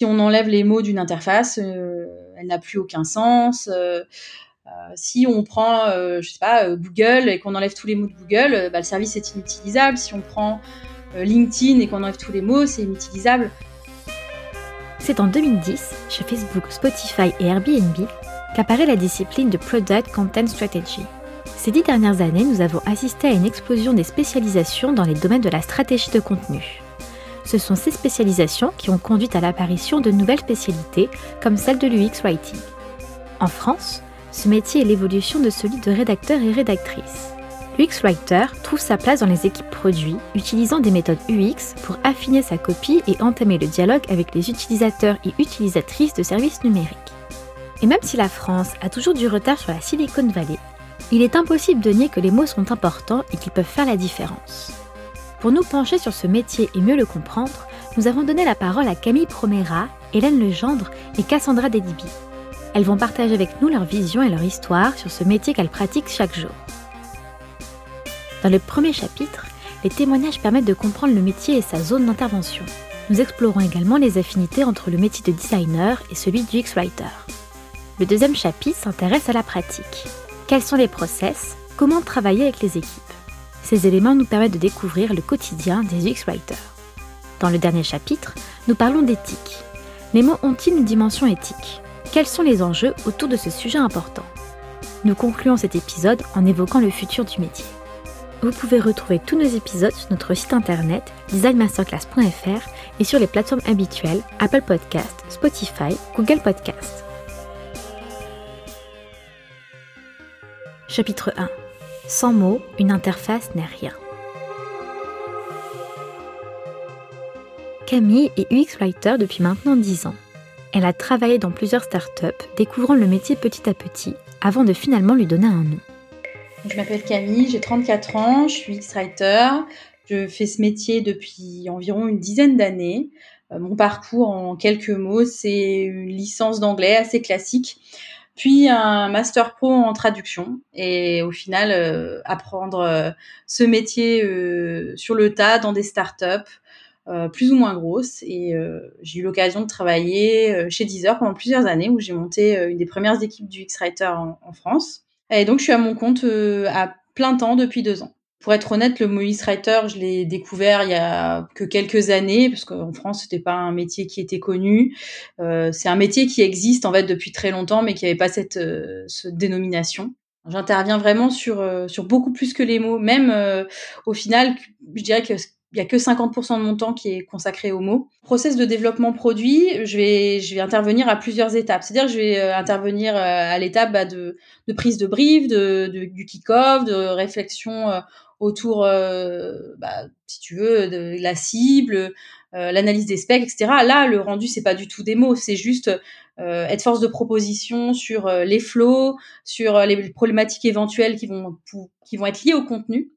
Si on enlève les mots d'une interface, elle n'a plus aucun sens. si on prend, je sais pas, Google et qu'on enlève tous les mots de Google, bah, le service est inutilisable. Si on prend LinkedIn et qu'on enlève tous les mots, c'est inutilisable. C'est en 2010, chez Facebook, Spotify et Airbnb, qu'apparaît la discipline de Product Content Strategy. Ces dix dernières années, nous avons assisté à une explosion des spécialisations dans les domaines de la stratégie de contenu. Ce sont ces spécialisations qui ont conduit à l'apparition de nouvelles spécialités, comme celle de l'UX Writing. En France, ce métier est l'évolution de celui de rédacteur et rédactrice. L'UX Writer trouve sa place dans les équipes produits, utilisant des méthodes UX pour affiner sa copie et entamer le dialogue avec les utilisateurs et utilisatrices de services numériques. Et même si la France a toujours du retard sur la Silicon Valley, il est impossible de nier que les mots sont importants et qu'ils peuvent faire la différence. Pour nous pencher sur ce métier et mieux le comprendre, nous avons donné la parole à Camille Promera, Hélène Legendre et Cassandra Dedibi. Elles vont partager avec nous leur vision et leur histoire sur ce métier qu'elles pratiquent chaque jour. Dans le premier chapitre, les témoignages permettent de comprendre le métier et sa zone d'intervention. Nous explorons également les affinités entre le métier de designer et celui du X-Writer. Le deuxième chapitre s'intéresse à la pratique. Quels sont les process? Comment travailler avec les équipes? Ces éléments nous permettent de découvrir le quotidien des UX-Writers. Dans le dernier chapitre, nous parlons d'éthique. Les mots ont-ils une dimension éthique? Quels sont les enjeux autour de ce sujet important? Nous concluons cet épisode en évoquant le futur du métier. Vous pouvez retrouver tous nos épisodes sur notre site internet designmasterclass.fr et sur les plateformes habituelles Apple Podcast, Spotify, Google Podcast. Chapitre 1 Sans mots, une interface n'est rien. Camille est UX Writer depuis maintenant 10 ans. Elle a travaillé dans plusieurs startups, découvrant le métier petit à petit, avant de finalement lui donner un nom. Je m'appelle Camille, j'ai 34 ans, je suis X-Writer. Je fais ce métier depuis environ une dizaine d'années. Euh, mon parcours en quelques mots, c'est une licence d'anglais assez classique, puis un master pro en traduction et au final euh, apprendre euh, ce métier sur le tas dans des startups plus ou moins grosses et j'ai eu l'occasion de travailler chez Deezer pendant plusieurs années où j'ai monté une des premières équipes du X-Writer en France. Et donc, je suis à mon compte euh, à plein temps depuis deux ans. Pour être honnête, le Moïse Writer, je l'ai découvert il y a que quelques années, parce qu'en France, c'était pas un métier qui était connu. Euh, c'est un métier qui existe en fait depuis très longtemps, mais qui n'avait pas cette, euh, cette dénomination. J'interviens vraiment sur euh, sur beaucoup plus que les mots. Même au final, je dirais que il y a que 50% de mon temps qui est consacré aux mots. Process de développement produit, je vais, je vais intervenir à plusieurs étapes. C'est-à-dire que je vais euh, intervenir euh, à l'étape bah, de, de, prise de brief, de, de du kick-off, de réflexion euh, autour, bah, si tu veux, de la cible, l'analyse des specs, etc. Là, le rendu, c'est pas du tout des mots, c'est juste être force de proposition sur les flows, sur les problématiques éventuelles qui vont, qui vont être liées au contenu.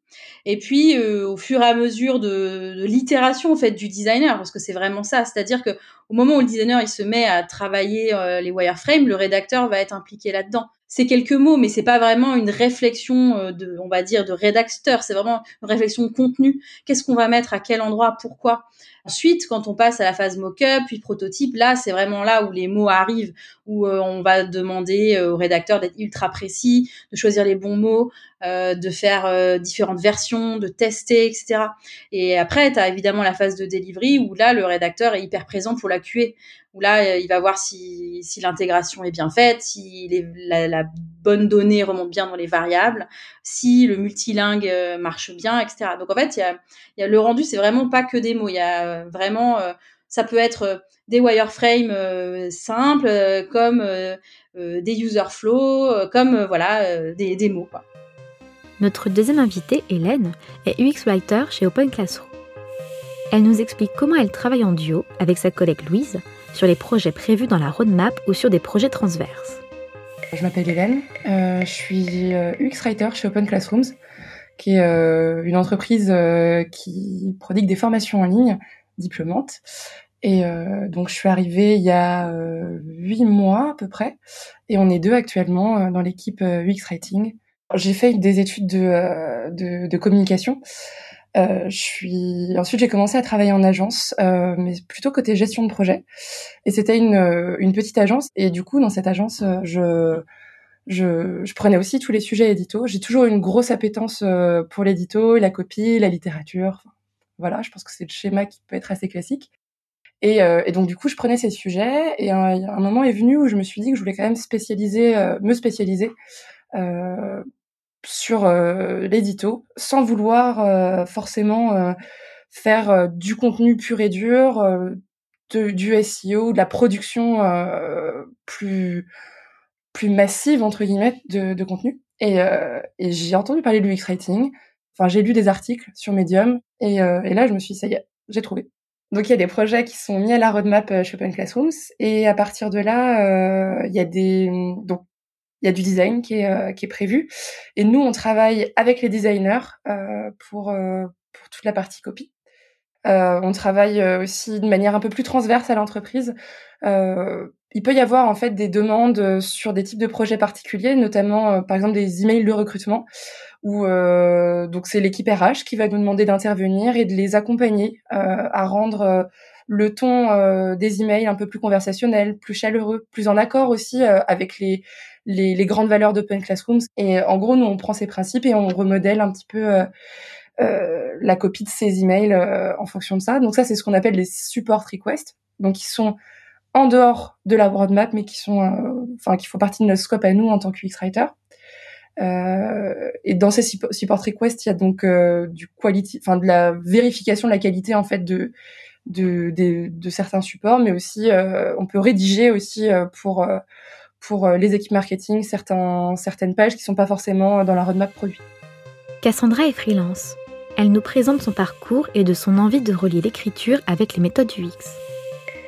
Et puis, euh, au fur et à mesure de, de l'itération en fait du designer, parce que c'est vraiment ça, c'est-à-dire que au moment où le designer il se met à travailler euh, les wireframes, le rédacteur va être impliqué là-dedans. C'est quelques mots, mais c'est pas vraiment une réflexion euh, de, on va dire, de rédacteur. C'est vraiment une réflexion de contenu. Qu'est-ce qu'on va mettre à quel endroit, pourquoi? Ensuite, quand on passe à la phase mock-up, puis prototype, là, c'est vraiment là où les mots arrivent, où on va demander au rédacteur d'être ultra précis, de choisir les bons mots, euh, de faire euh, différentes versions, de tester, etc. Et après, tu as évidemment la phase de delivery où là, le rédacteur est hyper présent pour la Où là, euh, il va voir si, l'intégration est bien faite, si la, bonne donnée remonte bien dans les variables, si le multilingue marche bien, etc. Donc en fait, le rendu, c'est vraiment pas que des mots, il y a vraiment, ça peut être des wireframes simples, comme des user flow, comme voilà des, mots. Notre deuxième invitée, Hélène, est UX Writer chez Open Classroom. Elle nous explique comment elle travaille en duo avec sa collègue Louise sur les projets prévus dans la roadmap ou sur des projets transverses. Je m'appelle Hélène, euh, je suis UX euh, Writer chez Open Classrooms, qui est euh, une entreprise qui prodigue des formations en ligne diplômantes. Et donc je suis arrivée il y a huit mois à peu près, et on est deux actuellement dans l'équipe UX Writing j'ai fait des études de, communication Euh, je suis ensuite j'ai commencé à travailler en agence, euh, mais plutôt côté gestion de projet. Et c'était une, euh, une petite agence. Et du coup, dans cette agence, euh, je je, je prenais aussi tous les sujets édito. J'ai toujours une grosse appétence pour l'édito, la copie, la littérature. voilà, je pense que c'est le schéma qui peut être assez classique. Et, et, donc du coup, je prenais ces sujets. Et un, un, moment est venu où je me suis dit que je voulais quand même spécialiser, me spécialiser euh, sur euh, l'édito sans vouloir euh, forcément euh, faire du contenu pur et dur, de, du SEO, de la production plus plus massive entre guillemets de, de contenu. Et, et j'ai entendu parler de l'UX writing. Enfin, j'ai lu des articles sur Medium et, et là je me suis dit ça y est, j'ai trouvé. Donc il y a des projets qui sont mis à la roadmap chez Open Classrooms et à partir de là, il y a des donc il y a du design qui est, euh, qui est prévu. Et nous, on travaille avec les designers euh, pour, euh, pour toute la partie copie. on travaille aussi de manière un peu plus transverse à l'entreprise. il peut y avoir en fait des demandes sur des types de projets particuliers, notamment par exemple des emails de recrutement, où donc c'est l'équipe RH qui va nous demander d'intervenir et de les accompagner à rendre le ton des emails un peu plus conversationnel, plus chaleureux, plus en accord aussi avec les les, les grandes valeurs d'Open Classrooms. Et en gros, nous, on prend ces principes et on remodèle un petit peu euh, euh, la copie de ces emails euh, en fonction de ça. Donc ça, c'est ce qu'on appelle les support requests. Donc ils sont en dehors de la roadmap, mais qui sont, euh, enfin, qui font partie de notre scope à nous en tant que UX writer. Euh, et dans ces support requests, il y a donc euh, du quality, enfin de la vérification de la qualité en fait de de, de, de certains supports, mais aussi euh, on peut rédiger aussi pour pour euh, les équipes marketing certains, certaines pages qui sont pas forcément dans la roadmap produit. Cassandra est freelance. Elle nous présente son parcours et de son envie de relier l'écriture avec les méthodes UX.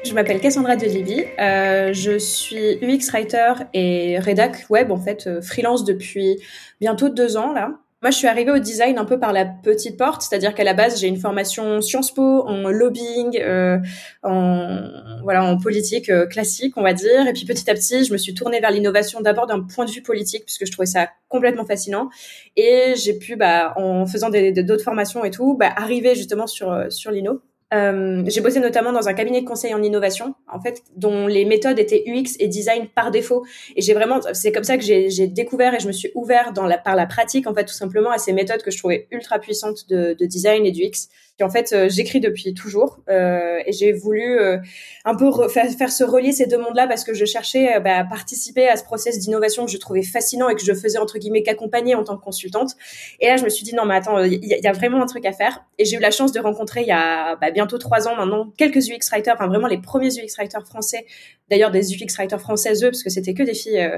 Je m'appelle Cassandra Delibi, euh, je suis UX writer et rédac web en fait euh, freelance depuis bientôt deux ans là. Moi, je suis arrivée au design un peu par la petite porte, c'est-à-dire qu'à la base, j'ai une formation Sciences Po en lobbying, euh, en voilà, en politique euh, classique, on va dire. Et puis petit à petit, je me suis tournée vers l'innovation d'abord d'un point de vue politique, puisque je trouvais ça complètement fascinant. Et j'ai pu, bah, en faisant d'autres formations et tout, bah, arriver justement sur sur l'inno. Euh, j'ai bossé notamment dans un cabinet de conseil en innovation, en fait, dont les méthodes étaient UX et design par défaut. Et j'ai vraiment, c'est comme ça que j'ai découvert et je me suis ouvert dans la, par la pratique, en fait, tout simplement à ces méthodes que je trouvais ultra puissantes de, de design et du UX. Et en fait, euh, j'écris depuis toujours euh, et j'ai voulu euh, un peu faire, se relier ces deux mondes-là parce que je cherchais bah, à participer à ce process d'innovation que je trouvais fascinant et que je faisais entre guillemets qu'accompagner en tant que consultante. Et là, je me suis dit non, mais attends, il y, a vraiment un truc à faire. Et j'ai eu la chance de rencontrer il y a bah, bientôt trois ans maintenant quelques UX writers, enfin vraiment les premiers UX writers français, d'ailleurs des UX writers françaises parce que c'était que des filles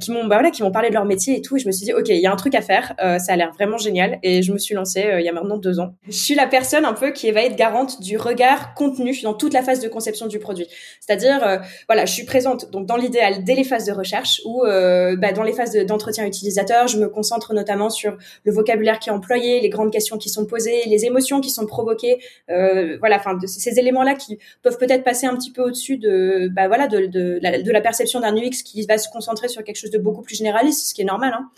qui m'ont bah, voilà, qui m'ont parlé de leur métier et tout. Et je me suis dit ok, il y a un truc à faire, ça a l'air vraiment génial. Et je me suis lancée il y a maintenant deux ans. Je suis la personne un peu qui va être garante du regard contenu dans toute la phase de conception du produit. C'est-à-dire, euh, voilà, je suis présente donc dans l'idéal dès les phases de recherche ou euh, bah, dans les phases d'entretien utilisateur, je me concentre notamment sur le vocabulaire qui est employé, les grandes questions qui sont posées, les émotions qui sont provoquées, euh, voilà, enfin de ces éléments-là qui peuvent peut-être passer un petit peu au-dessus de, bah voilà, de, de, la, de la perception d'un UX qui va se concentrer sur quelque chose de beaucoup plus généraliste, ce qui est normal. Hein.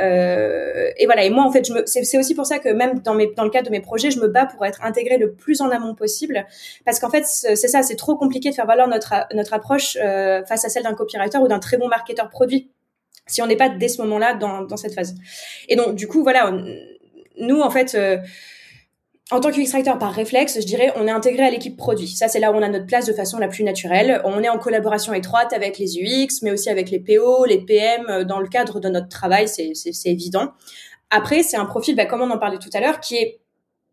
Euh, et voilà. Et moi, en fait, c'est aussi pour ça que même dans, mes, dans le cadre de mes projets, je me bats pour être intégrée le plus en amont possible, parce qu'en fait, c'est ça, c'est trop compliqué de faire valoir notre notre approche euh, face à celle d'un copywriter ou d'un très bon marketeur produit si on n'est pas dès ce moment-là dans, dans cette phase. Et donc, du coup, voilà, nous, en fait. Euh, en tant qu'UX Writer par réflexe, je dirais, on est intégré à l'équipe produit. Ça, c'est là où on a notre place de façon la plus naturelle. On est en collaboration étroite avec les UX, mais aussi avec les PO, les PM, euh, dans le cadre de notre travail, c'est évident. Après, c'est un profil, bah, comme on en parlait tout à l'heure, qui est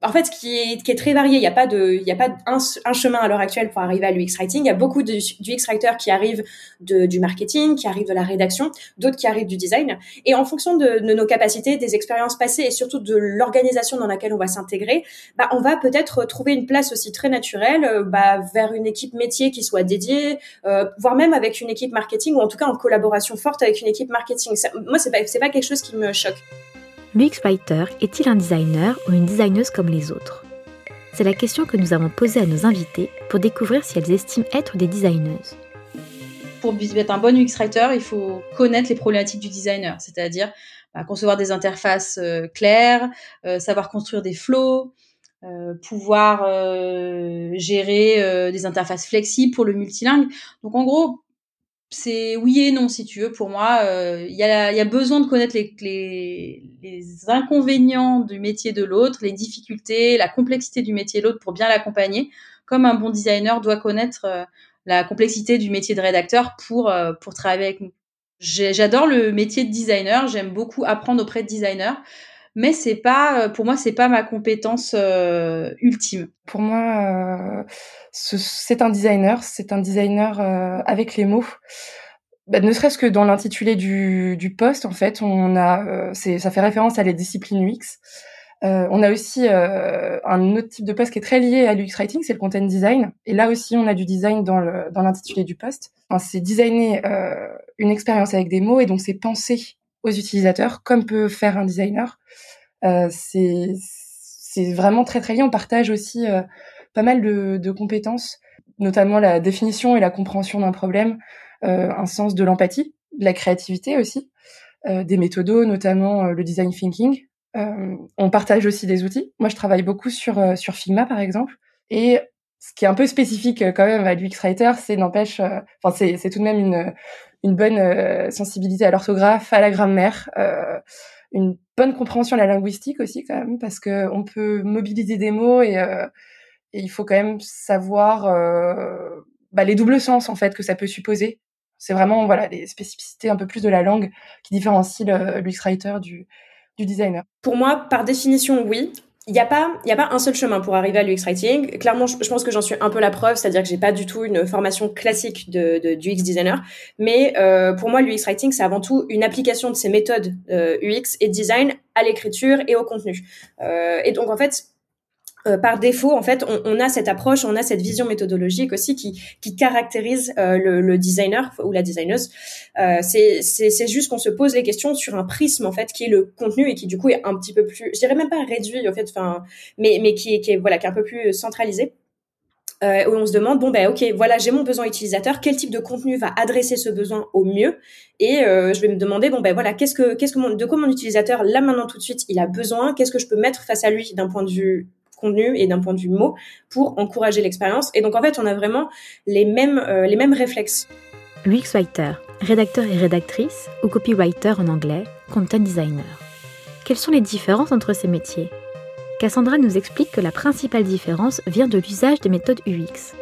en fait, qui est, qui est très varié. Il n'y a pas de, il y a pas un, un, chemin à l'heure actuelle pour arriver à l'UX writing. Il y a beaucoup de UX writers qui arrivent de, du marketing, qui arrivent de la rédaction, d'autres qui arrivent du design. Et en fonction de, de nos capacités, des expériences passées et surtout de l'organisation dans laquelle on va s'intégrer, bah, on va peut-être trouver une place aussi très naturelle euh, bah, vers une équipe métier qui soit dédiée, euh, voire même avec une équipe marketing ou en tout cas en collaboration forte avec une équipe marketing. Moi, c'est pas, c'est pas quelque chose qui me choque. L'UX Writer est-il un designer ou une designeuse comme les autres? C'est la question que nous avons posée à nos invités pour découvrir si elles estiment être des designeuses. Pour être un bon UX Writer, il faut connaître les problématiques du designer, c'est-à-dire bah, concevoir des interfaces claires, savoir construire des flows, pouvoir gérer des interfaces flexibles pour le multilingue. Donc en gros, c'est oui et non si tu veux pour moi. Il y, a, y, a, besoin de connaître les, les, les inconvénients du métier de l'autre, les difficultés, la complexité du métier de l'autre pour bien l'accompagner, comme un bon designer doit connaître la complexité du métier de rédacteur pour, euh, pour travailler avec nous. J'adore le métier de designer, j'aime beaucoup apprendre auprès de designers, mais c'est pas, euh, pour moi, c'est pas ma compétence euh, ultime. Pour moi, c'est un designer, c'est un designer avec les mots. Bah, ne serait-ce que dans l'intitulé du, du poste, en fait, on a, ça fait référence à les disciplines UX. Euh, on a aussi euh, un autre type de poste qui est très lié à l'UX writing, c'est le content design. Et là aussi, on a du design dans l'intitulé du poste. c'est designer euh, une expérience avec des mots et donc c'est penser aux utilisateurs comme peut faire un designer. c'est vraiment très très lié. On partage aussi pas mal de, compétences, notamment la définition et la compréhension d'un problème, un sens de l'empathie, de la créativité aussi, des méthodos, notamment le design thinking, euh, on partage aussi des outils. Moi, je travaille beaucoup sur, euh, sur Figma, par exemple. Et ce qui est un peu spécifique euh, quand même à l'UX Writer, c'est n'empêche, enfin, c'est, c'est tout de même une, une bonne sensibilité à l'orthographe, à la grammaire, une bonne compréhension de la linguistique aussi quand même, parce que on peut mobiliser des mots et, il faut quand même savoir bah, les doubles sens en fait que ça peut supposer. C'est vraiment voilà les spécificités un peu plus de la langue qui différencient l'UX Writer du, du designer Pour moi, par définition, oui. Il n'y a pas, il y a pas un seul chemin pour arriver à l'UX writing. Clairement, je, pense que j'en suis un peu la preuve, c'est-à-dire que j'ai pas du tout une formation classique de, de du UX designer, mais euh, pour moi, l'UX writing, c'est avant tout une application de ces méthodes euh, UX et design à l'écriture et au contenu. Euh, et donc, en fait, euh, par défaut, en fait, on, on, a cette approche, on a cette vision méthodologique aussi qui, qui caractérise euh, le, le, designer ou la designeuse. Euh, c'est juste qu'on se pose les questions sur un prisme en fait qui est le contenu et qui du coup est un petit peu plus, je dirais même pas réduit en fait, enfin, mais mais qui est, qui est voilà qui est un peu plus centralisé. Euh, où on se demande bon ben ok voilà j'ai mon besoin utilisateur quel type de contenu va adresser ce besoin au mieux? Et euh, je vais me demander bon ben voilà qu'est-ce que qu'est-ce que mon, de quoi mon utilisateur là maintenant tout de suite il a besoin? Qu'est-ce que je peux mettre face à lui d'un point de vue contenu et d'un point de vue mot pour encourager l'expérience. Et donc en fait, on a vraiment les mêmes, euh, les mêmes réflexes. UX writer, rédacteur et rédactrice ou copywriter en anglais, content designer. Quelles sont les différences entre ces métiers? Cassandra nous explique que la principale différence vient de l'usage des méthodes UX.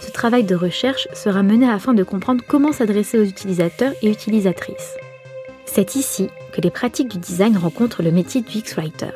Ce travail de recherche sera mené afin de comprendre comment s'adresser aux utilisateurs et utilisatrices. C'est ici que les pratiques du design rencontrent le métier d'UX writer.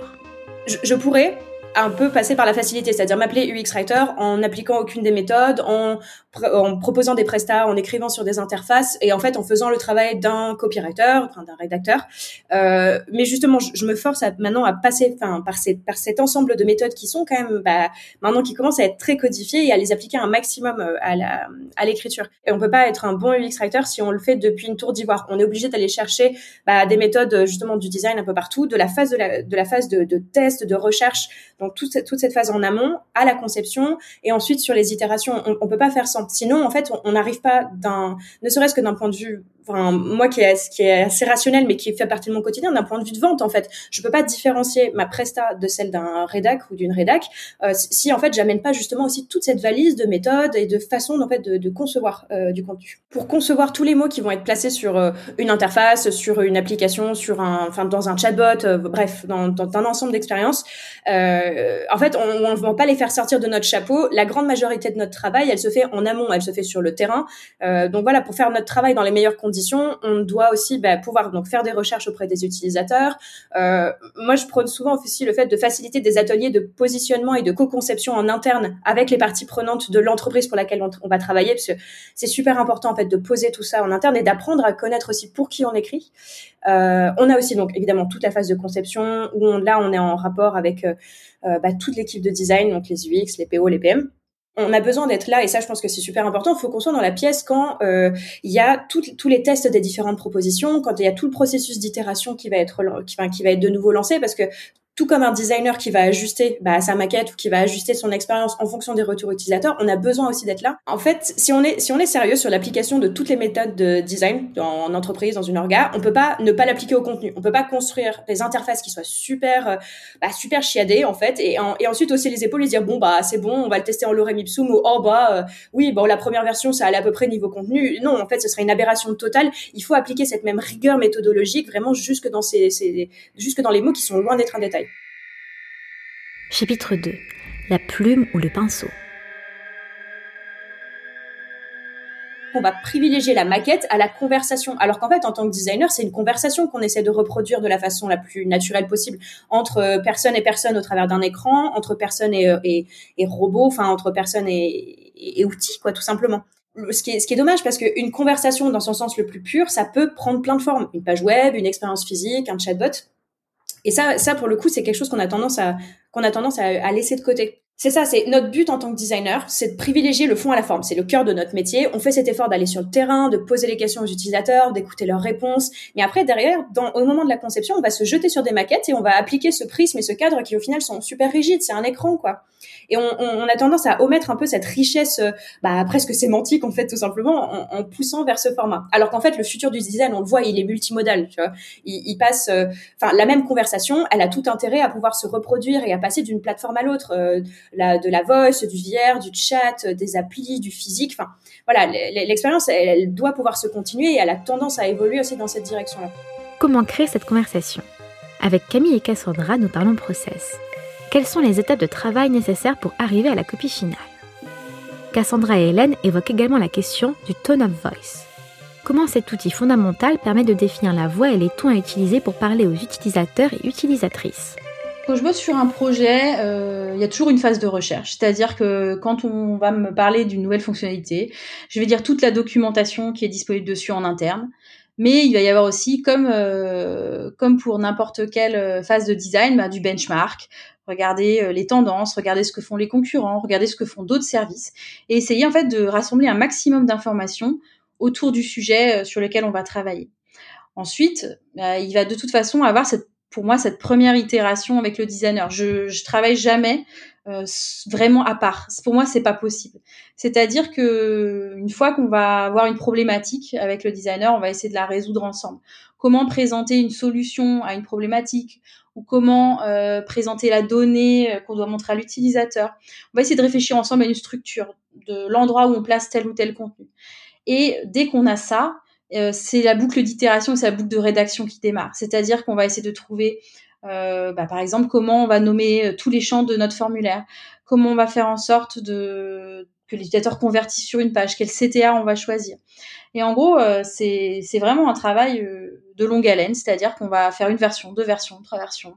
Je, je pourrais un peu passer par la facilité, c'est-à-dire m'appeler UX Writer en n'appliquant aucune des méthodes, en, en proposant des prestats, en écrivant sur des interfaces et en fait en faisant le travail d'un copywriter, enfin, d'un rédacteur. Euh, mais justement, je, me force à, maintenant à passer enfin, par, ces, par cet ensemble de méthodes qui sont quand même bah, maintenant qui commencent à être très codifiées et à les appliquer un maximum euh, à, la, à l'écriture. Et on peut pas être un bon UX Writer si on le fait depuis une tour d'ivoire. On est obligé d'aller chercher bah, des méthodes justement du design un peu partout, de la phase de la, de la phase de, test, de recherche toute cette, toute cette phase en amont à la conception et ensuite sur les itérations. On, on peut pas faire sans. Sinon, en fait, on n'arrive pas d'un, ne serait-ce que d'un point de vue enfin moi qui est, qui est assez rationnel mais qui fait partie de mon quotidien d'un point de vue de vente en fait. Je peux pas différencier ma presta de celle d'un rédac ou d'une rédac euh, si en fait j'amène pas justement aussi toute cette valise de méthodes et de façon en fait de, de concevoir euh, du contenu. Pour concevoir tous les mots qui vont être placés sur euh, une interface sur une application sur un enfin dans un chatbot euh, bref dans, dans, un ensemble d'expériences en fait on, ne va pas les faire sortir de notre chapeau. La grande majorité de notre travail elle se fait en amont elle se fait sur le terrain. Donc voilà pour faire notre travail dans les meilleures conditions on doit aussi bah, pouvoir donc faire des recherches auprès des utilisateurs. Euh, moi, je prône souvent aussi le fait de faciliter des ateliers de positionnement et de co-conception en interne avec les parties prenantes de l'entreprise pour laquelle on, va travailler, parce que c'est super important en fait de poser tout ça en interne et d'apprendre à connaître aussi pour qui on écrit. Euh, on a aussi donc évidemment toute la phase de conception où là on est en rapport avec euh, bah, toute l'équipe de design, donc les UX, les PO, les PM on a besoin d'être là et ça je pense que c'est super important. Il faut qu'on soit dans la pièce quand euh, il y a tous les tests des différentes propositions, quand il y a tout le processus d'itération qui va être qui va, qui va être de nouveau lancé parce que tout comme un designer qui va ajuster bah, sa maquette ou qui va ajuster son expérience en fonction des retours utilisateurs, on a besoin aussi d'être là. En fait, si on est si on est sérieux sur l'application de toutes les méthodes de design en entreprise, dans une orga, on peut pas ne pas l'appliquer au contenu. On peut pas construire des interfaces qui soient super euh, bah, super chiadées en fait et, ensuite aussi les épaules et dire bon bah c'est bon, on va le tester en lorem ipsum ou oh bah euh, oui bon la première version ça allait à peu près niveau contenu. Non, en fait, ce serait une aberration totale. Il faut appliquer cette même rigueur méthodologique vraiment jusque dans ces, ces jusque dans les mots qui sont loin d'être un détail. Chapitre 2 La plume ou le pinceau. on va privilégier la maquette à la conversation. Alors qu'en fait, en tant que designer, c'est une conversation qu'on essaie de reproduire de la façon la plus naturelle possible entre euh, personne et personne au travers d'un écran, entre personne et, euh, et, robot, enfin entre personne et, et, outils, quoi, tout simplement. Ce qui, est, ce qui est dommage parce qu'une conversation dans son sens le plus pur, ça peut prendre plein de formes. Une page web, une expérience physique, un chatbot. Et ça, ça pour le coup, c'est quelque chose qu'on a tendance à qu'on a tendance à, laisser de côté. C'est ça, c'est notre but en tant que designer, c'est de privilégier le fond à la forme. C'est le cœur de notre métier. On fait cet effort d'aller sur le terrain, de poser les questions aux utilisateurs, d'écouter leurs réponses. Mais après, derrière, dans, au moment de la conception, on va se jeter sur des maquettes et on va appliquer ce prisme et ce cadre qui, au final, sont super rigides. C'est un écran, quoi. Et on, on, a tendance à omettre un peu cette richesse, euh, bah, presque sémantique, en fait, tout simplement, en, en poussant vers ce format. Alors qu'en fait, le futur du design, on le voit, il est multimodal, tu vois. Il, il passe, euh, enfin, la même conversation, elle a tout intérêt à pouvoir se reproduire et à passer d'une plateforme à l'autre, euh, de la voice, du VR, du chat, euh, des applis, du physique. Voilà, l'expérience, doit pouvoir se continuer et elle a tendance à évoluer aussi dans cette direction-là. Comment créer cette conversation? Avec Camille et Cassandra, nous parlons process. Quelles sont les étapes de travail nécessaires pour arriver à la copie finale? Cassandra et Hélène évoquent également la question du tone of voice. Comment cet outil fondamental permet de définir la voix et les tons à utiliser pour parler aux utilisateurs et utilisatrices? Quand je bosse sur un projet, euh, il y a toujours une phase de recherche. C'est-à-dire que quand on va me parler d'une nouvelle fonctionnalité, je vais dire toute la documentation qui est disponible dessus en interne. Mais il va y avoir aussi, comme, euh, comme pour n'importe quelle euh, phase de design, bah, du benchmark. Regarder les tendances, regarder ce que font les concurrents, regarder ce que font d'autres services, et essayer en fait de rassembler un maximum d'informations autour du sujet sur lequel on va travailler. Ensuite, bah, il va de toute façon avoir cette pour moi cette première itération avec le designer. Je, je travaille jamais euh, vraiment à part. Pour moi, c'est pas possible. C'est-à-dire que une fois qu'on va avoir une problématique avec le designer, on va essayer de la résoudre ensemble. Comment présenter une solution à une problématique ou comment euh, présenter la donnée euh, qu'on doit montrer à l'utilisateur. On va essayer de réfléchir ensemble à une structure de l'endroit où on place tel ou tel contenu. Et dès qu'on a ça, euh, c'est la boucle d'itération, c'est la boucle de rédaction qui démarre. C'est-à-dire qu'on va essayer de trouver, euh, bah, par exemple, comment on va nommer euh, tous les champs de notre formulaire, comment on va faire en sorte que l'utilisateur convertisse sur une page, quel CTA on va choisir. Et en gros, c'est vraiment un travail de longue haleine, c'est-à-dire qu'on va faire une version, deux versions, trois versions,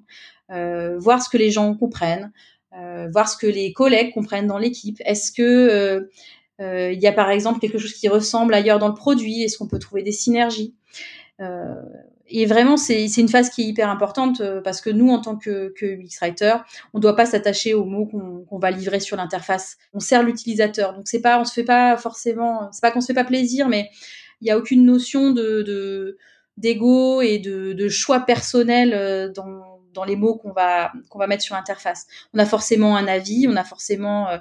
voir ce que les gens comprennent, voir ce que les collègues comprennent dans l'équipe. Est-ce que il y a par exemple quelque chose qui ressemble ailleurs dans le produit. Est-ce qu'on peut trouver des synergies? Euh, et vraiment, c'est une phase qui est hyper importante euh, parce que nous, en tant que, que UX writer, on ne doit pas s'attacher aux mots qu'on va livrer sur l'interface. On sert l'utilisateur, donc c'est pas, on se fait pas forcément, c'est pas qu'on se fait pas plaisir, mais il n'y a aucune notion de d'ego et de, choix personnel dans, dans les mots qu'on va mettre sur l'interface. On a forcément un avis, on a forcément euh,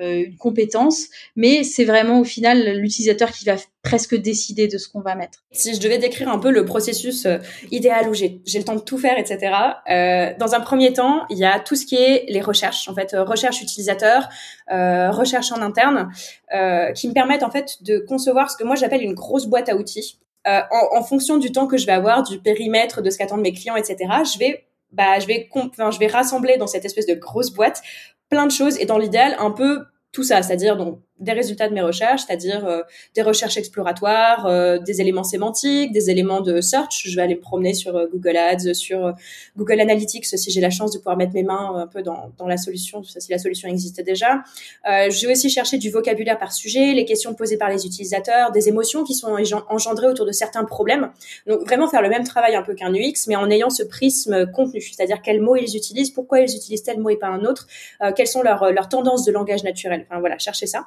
une compétence, mais c'est vraiment au final l'utilisateur qui va presque décider de ce qu'on va mettre. Si je devais décrire un peu le processus euh, idéal où j'ai le temps de tout faire, etc. Euh, dans un premier temps, il y a tout ce qui est les recherches, en fait, euh, recherche utilisateur, euh, recherche en interne, euh, qui me permettent en fait de concevoir ce que moi j'appelle une grosse boîte à outils. En, en, fonction du temps que je vais avoir, du périmètre, de ce qu'attendent mes clients, etc. Je vais bah, je vais, enfin, je vais rassembler dans cette espèce de grosse boîte plein de choses et dans l'idéal un peu tout ça, c'est-à-dire donc des résultats de mes recherches, c'est-à-dire euh, des recherches exploratoires, euh, des éléments sémantiques, des éléments de search. Je vais aller me promener sur euh, Google Ads, sur Google Analytics si j'ai la chance de pouvoir mettre mes mains un peu dans, dans la solution, si la solution existe déjà. je vais aussi chercher du vocabulaire par sujet, les questions posées par les utilisateurs, des émotions qui sont engendrées autour de certains problèmes. Donc vraiment faire le même travail un peu qu'un UX, mais en ayant ce prisme contenu, c'est-à-dire quels mots ils utilisent, pourquoi ils utilisent tel mot et pas un autre, quelles sont leurs, leurs tendances de langage naturel. Enfin voilà, chercher ça.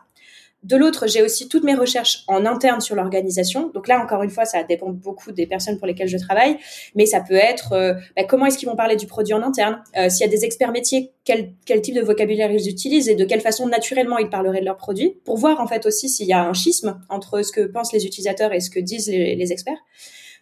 De l'autre, j'ai aussi toutes mes recherches en interne sur l'organisation. Donc là, encore une fois, ça dépend beaucoup des personnes pour lesquelles je travaille, mais ça peut être euh, bah, comment est-ce qu'ils vont parler du produit en interne, euh, s'il y a des experts métiers, quel, type de vocabulaire ils utilisent et de quelle façon naturellement ils parleraient de leur produit, pour voir en fait aussi s'il y a un schisme entre ce que pensent les utilisateurs et ce que disent les experts.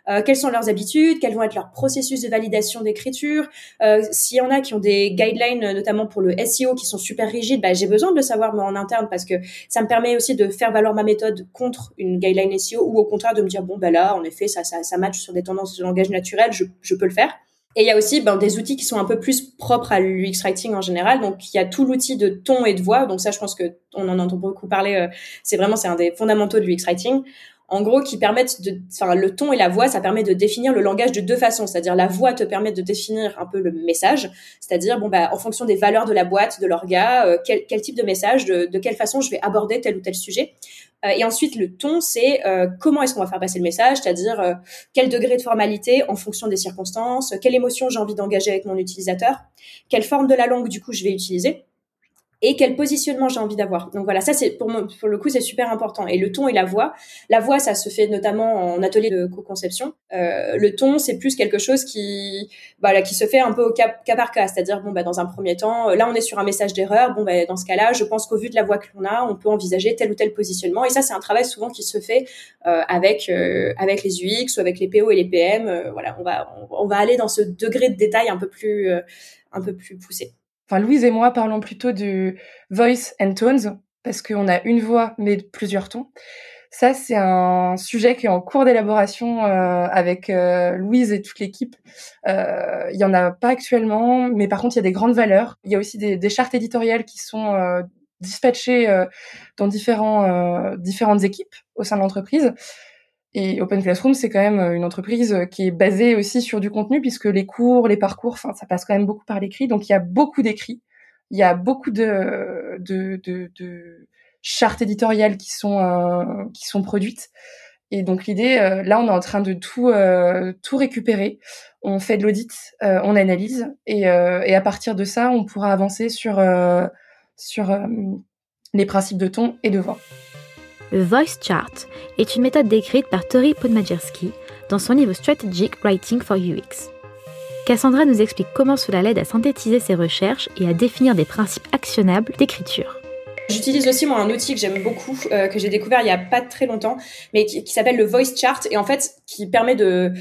Euh, quelles sont leurs habitudes, quels vont être leurs processus de validation d'écriture. Euh, S'il y en a qui ont des guidelines, notamment pour le SEO, qui sont super rigides, bah, j'ai besoin de le savoir moi en interne parce que ça me permet aussi de faire valoir ma méthode contre une guideline SEO ou au contraire de me dire bon bah là en effet ça ça, ça match sur des tendances de langage naturel, je, je peux le faire. Et il y a aussi ben, des outils qui sont un peu plus propres à l'UX writing en général. Donc il y a tout l'outil de ton et de voix. Donc ça, je pense que on en entend beaucoup parler. Euh, c'est vraiment c'est un des fondamentaux de l'UX writing en gros, qui permettent de, enfin, le ton et la voix, ça permet de définir le langage de deux façons. C'est-à-dire, la voix te permet de définir un peu le message. C'est-à-dire, bon, bah, en fonction des valeurs de la boîte, de l'orga, euh, quel, type de message, de, de, quelle façon je vais aborder tel ou tel sujet. Euh, et ensuite, le ton, c'est euh, comment est-ce qu'on va faire passer le message, c'est-à-dire euh, quel degré de formalité en fonction des circonstances, quelle émotion j'ai envie d'engager avec mon utilisateur, quelle forme de la langue, du coup, je vais utiliser et quel positionnement j'ai envie d'avoir. Donc voilà, ça c'est pour, pour le coup c'est super important. Et le ton et la voix, la voix ça se fait notamment en atelier de co-conception. Euh, le ton c'est plus quelque chose qui voilà qui se fait un peu au cas, par cas, c'est-à-dire bon bah dans un premier temps, là on est sur un message d'erreur, bon bah dans ce cas-là, je pense qu'au vu de la voix que l'on a, on peut envisager tel ou tel positionnement. Et ça c'est un travail souvent qui se fait euh, avec euh, avec les UX ou avec les PO et les PM. Euh, voilà, on va on, on, va aller dans ce degré de détail un peu plus euh, un peu plus poussé enfin Louise et moi parlons plutôt du voice and tones parce qu'on a une voix mais plusieurs tons. Ça, c'est un sujet qui est en cours d'élaboration euh, avec euh, Louise et toute l'équipe. Euh, il y en a pas actuellement, mais par contre, il y a des grandes valeurs. Il y a aussi des, chartes éditoriales qui sont euh, dispatchées euh, dans différents, euh, différentes équipes au sein de l'entreprise. Et Open Classroom, c'est quand même une entreprise qui est basée aussi sur du contenu, puisque les cours, les parcours, enfin, ça passe quand même beaucoup par l'écrit. Donc, il y a beaucoup d'écrits. Il y a beaucoup de, de, de, de chartes éditoriales qui sont, euh, qui sont produites. Et donc, l'idée, euh, là, on est en train de tout, euh, tout récupérer. On fait de l'audit, euh, on analyse, et, euh, et à partir de ça, on pourra avancer sur, euh, sur les principes de ton et de voix. Le Voice Chart est une méthode décrite par Tori Podmajersky dans son livre Strategic Writing for UX. Cassandra nous explique comment cela l'aide à synthétiser ses recherches et à définir des principes actionnables d'écriture. J'utilise aussi moi un outil que j'aime beaucoup, euh, que j'ai découvert il y a pas très longtemps, mais qui s'appelle le Voice Chart et en fait qui permet de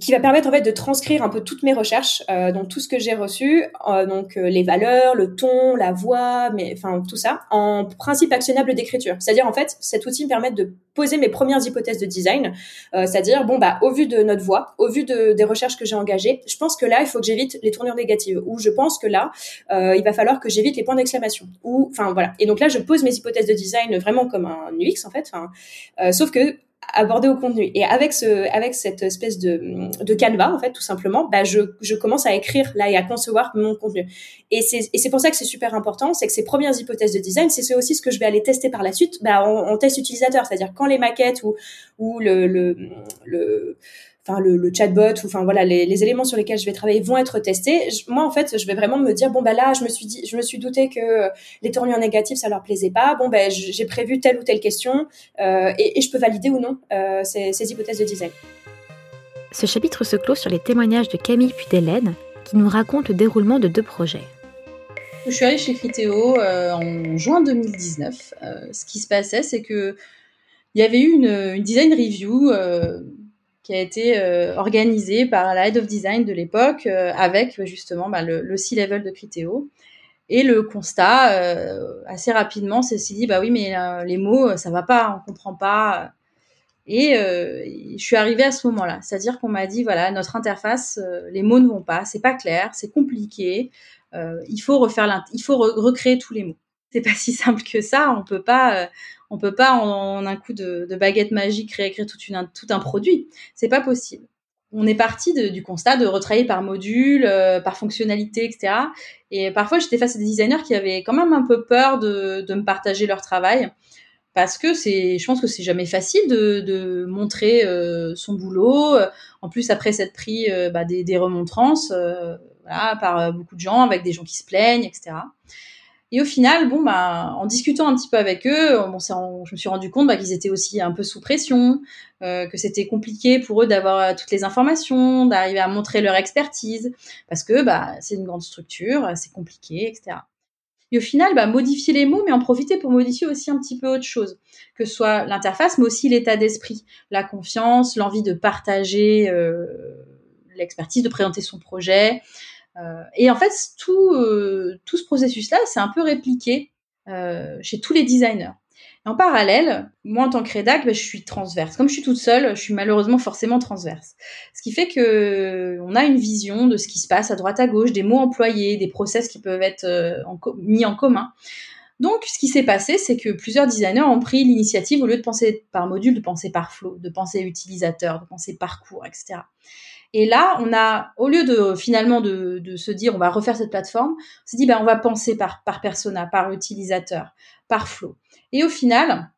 qui va permettre en fait de transcrire un peu toutes mes recherches, euh, donc tout ce que j'ai reçu, euh, donc euh, les valeurs, le ton, la voix, mais enfin tout ça, en principe actionnable d'écriture. C'est-à-dire en fait, cet outil me permet de poser mes premières hypothèses de design, euh, c'est-à-dire bon bah au vu de notre voix, au vu de, des recherches que j'ai engagées, je pense que là il faut que j'évite les tournures négatives, ou je pense que là euh, il va falloir que j'évite les points d'exclamation, ou enfin voilà. Et donc là je pose mes hypothèses de design vraiment comme un UX en fait, euh, sauf que aborder au contenu. Et avec ce, avec cette espèce de, de canevas, en fait, tout simplement, bah, je, je commence à écrire là et à concevoir mon contenu. Et c'est, et c'est pour ça que c'est super important, c'est que ces premières hypothèses de design, c'est aussi ce que je vais aller tester par la suite, bah, en, en test utilisateur, c'est-à-dire quand les maquettes ou, ou le, le, le enfin le, le, chatbot ou enfin voilà les, les, éléments sur lesquels je vais travailler vont être testés. Je, moi en fait, je vais vraiment me dire bon bah là, je me suis dit, je me suis douté que les tournures négatives ça leur plaisait pas. Bon ben bah, j'ai prévu telle ou telle question euh, et, et, je peux valider ou non euh, ces, ces, hypothèses de design. Ce chapitre se clôt sur les témoignages de Camille puis d'Hélène qui nous racontent le déroulement de deux projets. Je suis arrivée chez Criteo euh, en juin 2019. Euh, ce qui se passait, c'est que il y avait eu une, une design review euh, qui a été euh, organisé par la Head of Design de l'époque euh, avec justement bah, le, le C-level de Criteo. Et le constat, euh, assez rapidement, c'est dit, bah oui, mais les mots, ça va pas, on comprend pas. Et je suis arrivée à ce moment-là. C'est-à-dire qu'on m'a dit, voilà, notre interface, les mots ne vont pas, c'est pas clair, c'est compliqué, il faut refaire, il faut re recréer tous les mots. C'est pas si simple que ça, on peut pas on peut pas en, un coup de, baguette magique réécrire tout, un produit. C'est pas possible. On est parti du constat de retravailler par module, euh, par fonctionnalité, etc. Et parfois, j'étais face à des designers qui avaient quand même un peu peur de, de me partager leur travail parce que c'est, je pense que c'est jamais facile de, de montrer euh, son boulot. En plus, après s'être pris euh, bah, des, remontrances, euh, voilà, par beaucoup de gens, avec des gens qui se plaignent, etc. Et au final, bon, bah, en discutant un petit peu avec eux, bon, je me suis rendu compte bah, qu'ils étaient aussi un peu sous pression, euh, que c'était compliqué pour eux d'avoir euh, toutes les informations, d'arriver à montrer leur expertise, parce que bah, c'est une grande structure, c'est compliqué, etc. Et au final, bah, modifier les mots, mais en profiter pour modifier aussi un petit peu autre chose, que ce soit l'interface, mais aussi l'état d'esprit, la confiance, l'envie de partager euh, l'expertise, de présenter son projet, euh, et en fait, tout, euh, tout ce processus-là, c'est un peu répliqué euh, chez tous les designers. en parallèle, moi en tant que rédac, bah, je suis transverse. Comme je suis toute seule, je suis malheureusement forcément transverse. Ce qui fait que on a une vision de ce qui se passe à droite à gauche, des mots employés, des process qui peuvent être mis en commun. Donc, ce qui s'est passé, c'est que plusieurs designers ont pris l'initiative, au lieu de penser par module, de penser par flow, de penser utilisateur, de penser parcours, etc. Et là, on a, au lieu de finalement de, se dire on va refaire cette plateforme, on s'est dit ben on va penser par, par persona, par utilisateur, par flow. Et au final,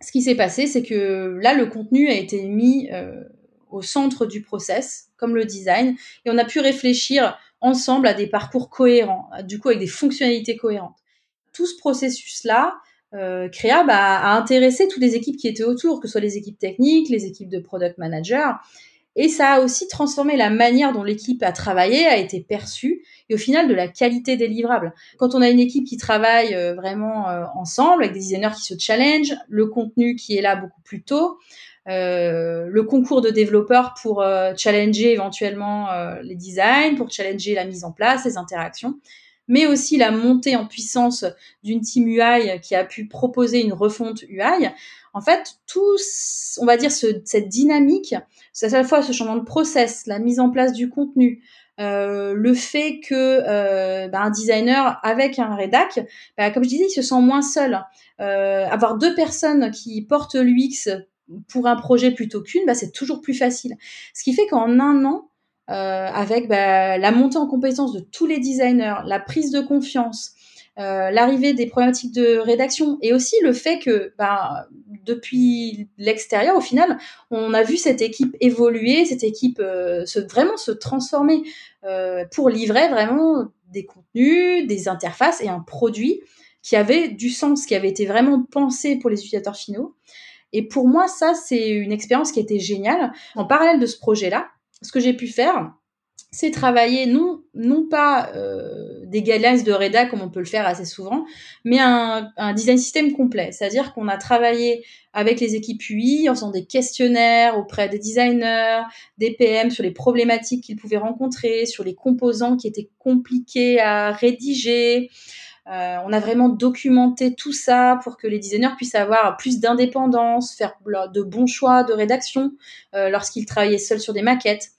ce qui s'est passé, c'est que là, le contenu a été mis euh, au centre du process, comme le design, et on a pu réfléchir ensemble à des parcours cohérents, du coup avec des fonctionnalités cohérentes. Tout ce processus-là, euh, Créa bah, a intéressé toutes les équipes qui étaient autour, que ce soit les équipes techniques, les équipes de product manager, et ça a aussi transformé la manière dont l'équipe a travaillé, a été perçue, et au final de la qualité des livrables. Quand on a une équipe qui travaille euh, vraiment euh, ensemble, avec des designers qui se challenge, le contenu qui est là beaucoup plus tôt, euh, le concours de développeurs pour challenger éventuellement les designs, pour challenger la mise en place, les interactions, mais aussi la montée en puissance d'une team UI qui a pu proposer une refonte UI. En fait, tout, on va dire, ce, cette dynamique, c'est à la fois ce changement de process, la mise en place du contenu, euh, le fait que euh, bah, un designer avec un rédac, bah, comme je disais, il se sent moins seul. Euh, avoir deux personnes qui portent l'UX pour un projet plutôt qu'une, bah, c'est toujours plus facile. Ce qui fait qu'en un an, avec la montée en compétence de tous les designers, la prise de confiance, euh, l'arrivée des problématiques de rédaction et aussi le fait que bah, depuis l'extérieur, au final, on a vu cette équipe évoluer, cette équipe euh, se, vraiment se transformer euh, pour livrer vraiment des contenus, des interfaces et un produit qui avait du sens, qui avait été vraiment pensé pour les utilisateurs finaux. Et pour moi, ça, c'est une expérience qui été géniale. En parallèle de ce projet-là, ce que j'ai pu faire, c'est travailler non, non pas euh, des guidelines de rédac comme on peut le faire assez souvent, mais un, un design système complet. C'est-à-dire qu'on a travaillé avec les équipes UI en faisant des questionnaires auprès des designers, des PM sur les problématiques qu'ils pouvaient rencontrer, sur les composants qui étaient compliqués à rédiger. Euh, on a vraiment documenté tout ça pour que les designers puissent avoir plus d'indépendance, faire de bons choix de rédaction euh, lorsqu'ils travaillaient seuls sur des maquettes.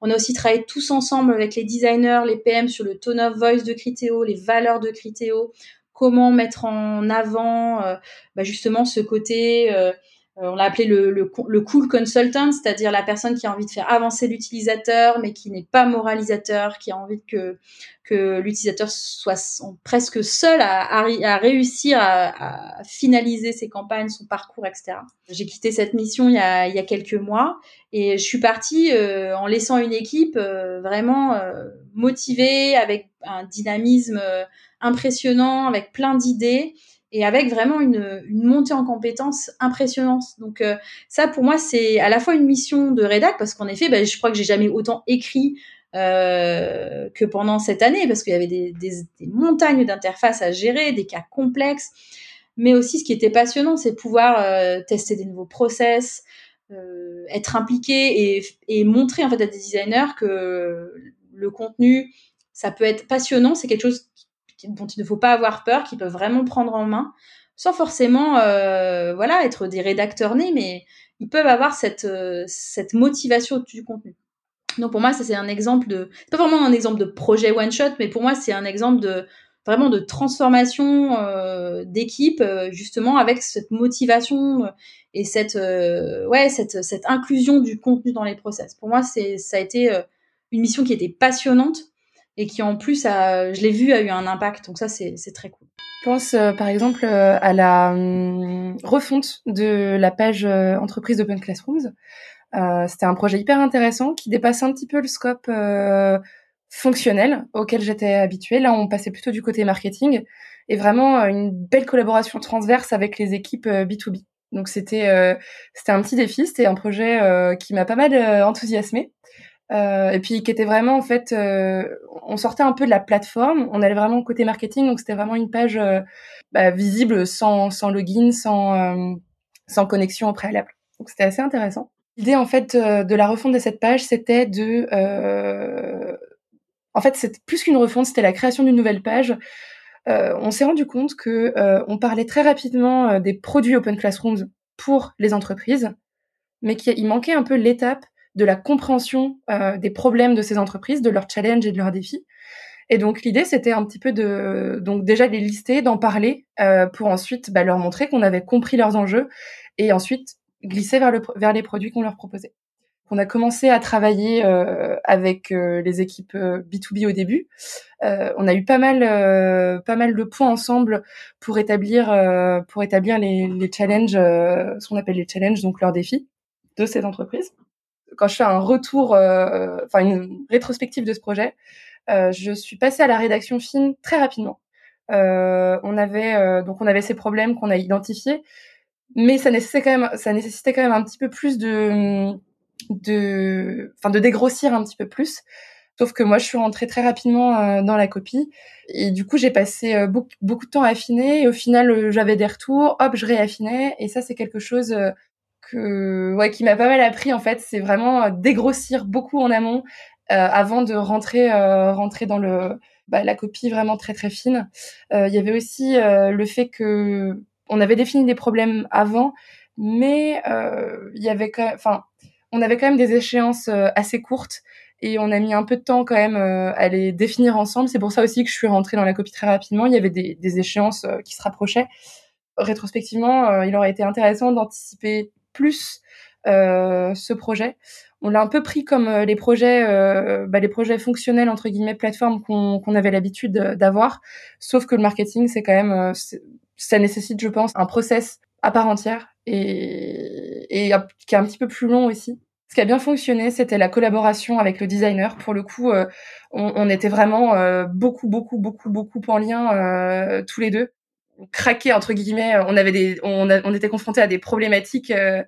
On a aussi travaillé tous ensemble avec les designers, les PM sur le tone of voice de Criteo, les valeurs de Criteo, comment mettre en avant euh, bah justement ce côté euh, on l'a appelé le, cool consultant, c'est-à-dire la personne qui a envie de faire avancer l'utilisateur, mais qui n'est pas moralisateur, qui a envie que, l'utilisateur soit presque seul à, réussir à, finaliser ses campagnes, son parcours, etc. J'ai quitté cette mission il y a, il y a quelques mois et je suis partie euh, en laissant une équipe euh, vraiment motivée, avec un dynamisme impressionnant, avec plein d'idées et avec vraiment une, montée en compétences impressionnante. Donc euh, ça, pour moi, c'est à la fois une mission de rédac, parce qu'en effet, bah, je crois que j'ai jamais autant écrit euh, que pendant cette année, parce qu'il y avait des, montagnes d'interfaces à gérer, des cas complexes, mais aussi ce qui était passionnant, c'est pouvoir euh, tester des nouveaux process, être impliqué et, et montrer en fait à des designers que le contenu, ça peut être passionnant, c'est quelque chose dont il ne faut pas avoir peur, qu'ils peuvent vraiment prendre en main, sans forcément euh, voilà être des rédacteurs nés, mais ils peuvent avoir cette, euh, cette motivation du contenu. Donc pour moi, ça c'est un exemple de, c'est pas vraiment un exemple de projet one shot, mais pour moi c'est un exemple de vraiment de transformation euh, d'équipe euh, justement avec cette motivation euh, et cette ouais cette cette inclusion du contenu dans les process. Pour moi, c'est ça a été une mission qui était passionnante et qui en plus, je l'ai vu, a eu un impact. Donc ça, c'est très cool. Je pense euh, par exemple euh, à la hum, refonte de la page euh, entreprise d'Open Classrooms. C'était un projet hyper intéressant qui dépasse un petit peu le scope fonctionnel auquel j'étais habituée. Là, on passait plutôt du côté marketing et vraiment une belle collaboration transverse avec les équipes B2B. Donc c'était c'était un petit défi, c'était un projet qui m'a pas mal enthousiasmé. Euh, et puis qui était vraiment en fait, euh, on sortait un peu de la plateforme, on allait vraiment côté marketing, donc c'était vraiment une page euh, bah, visible sans, sans login, sans, sans connexion au préalable. Donc c'était assez intéressant. L'idée en fait de la refonte de cette page, c'était de, en fait c'était plus qu'une refonte, c'était la création d'une nouvelle page. on s'est rendu compte que on parlait très rapidement des produits Open Classrooms pour les entreprises, mais qu'il manquait un peu l'étape de la compréhension euh, des problèmes de ces entreprises, de leurs challenges et de leurs défis. Et donc l'idée, c'était un petit peu de donc déjà les lister, d'en parler, euh, pour ensuite bah, leur montrer qu'on avait compris leurs enjeux et ensuite glisser vers, le, vers les produits qu'on leur proposait. On a commencé à travailler euh, avec les équipes B2B au début. on a eu pas mal, pas mal de points ensemble pour établir, pour établir les, les challenges, ce qu'on appelle les challenges, donc leurs défis de ces entreprises quand je fais un retour, euh, enfin une rétrospective de ce projet, euh, je suis passée à la rédaction fine très rapidement. Euh, on avait donc on avait ces problèmes qu'on a identifiés, mais ça nécessitait quand même ça nécessitait quand même un petit peu plus de de enfin de dégrossir un petit peu plus. Sauf que moi, je suis rentrée très rapidement dans la copie. Et du coup, j'ai passé beaucoup, beaucoup, de temps à affiner. Et au final, j'avais des retours. Hop, je réaffinais. Et ça, c'est quelque chose que ouais qui m'a pas mal appris en fait c'est vraiment euh, dégrossir beaucoup en amont euh, avant de rentrer euh, rentrer dans le bah, la copie vraiment très très fine il y avait aussi le fait que on avait défini des problèmes avant mais il y avait enfin on avait quand même des échéances assez courtes et on a mis un peu de temps quand même à les définir ensemble. C'est pour ça aussi que je suis rentrée dans la copie très rapidement. Il y avait des, des échéances qui se rapprochaient. Rétrospectivement, il aurait été intéressant d'anticiper plus euh, ce projet. On l'a un peu pris comme euh, les projets, euh, bah, les projets fonctionnels entre guillemets plateformes qu'on avait l'habitude d'avoir, sauf que le marketing c'est quand même, ça nécessite je pense un process à part entière et, et qui est un petit peu plus long aussi. Ce qui a bien fonctionné, c'était la collaboration avec le designer. Pour le coup, on, on, était vraiment beaucoup, beaucoup, beaucoup, beaucoup en lien tous les deux craqué entre guillemets on avait des on, on était confronté à des problématiques euh,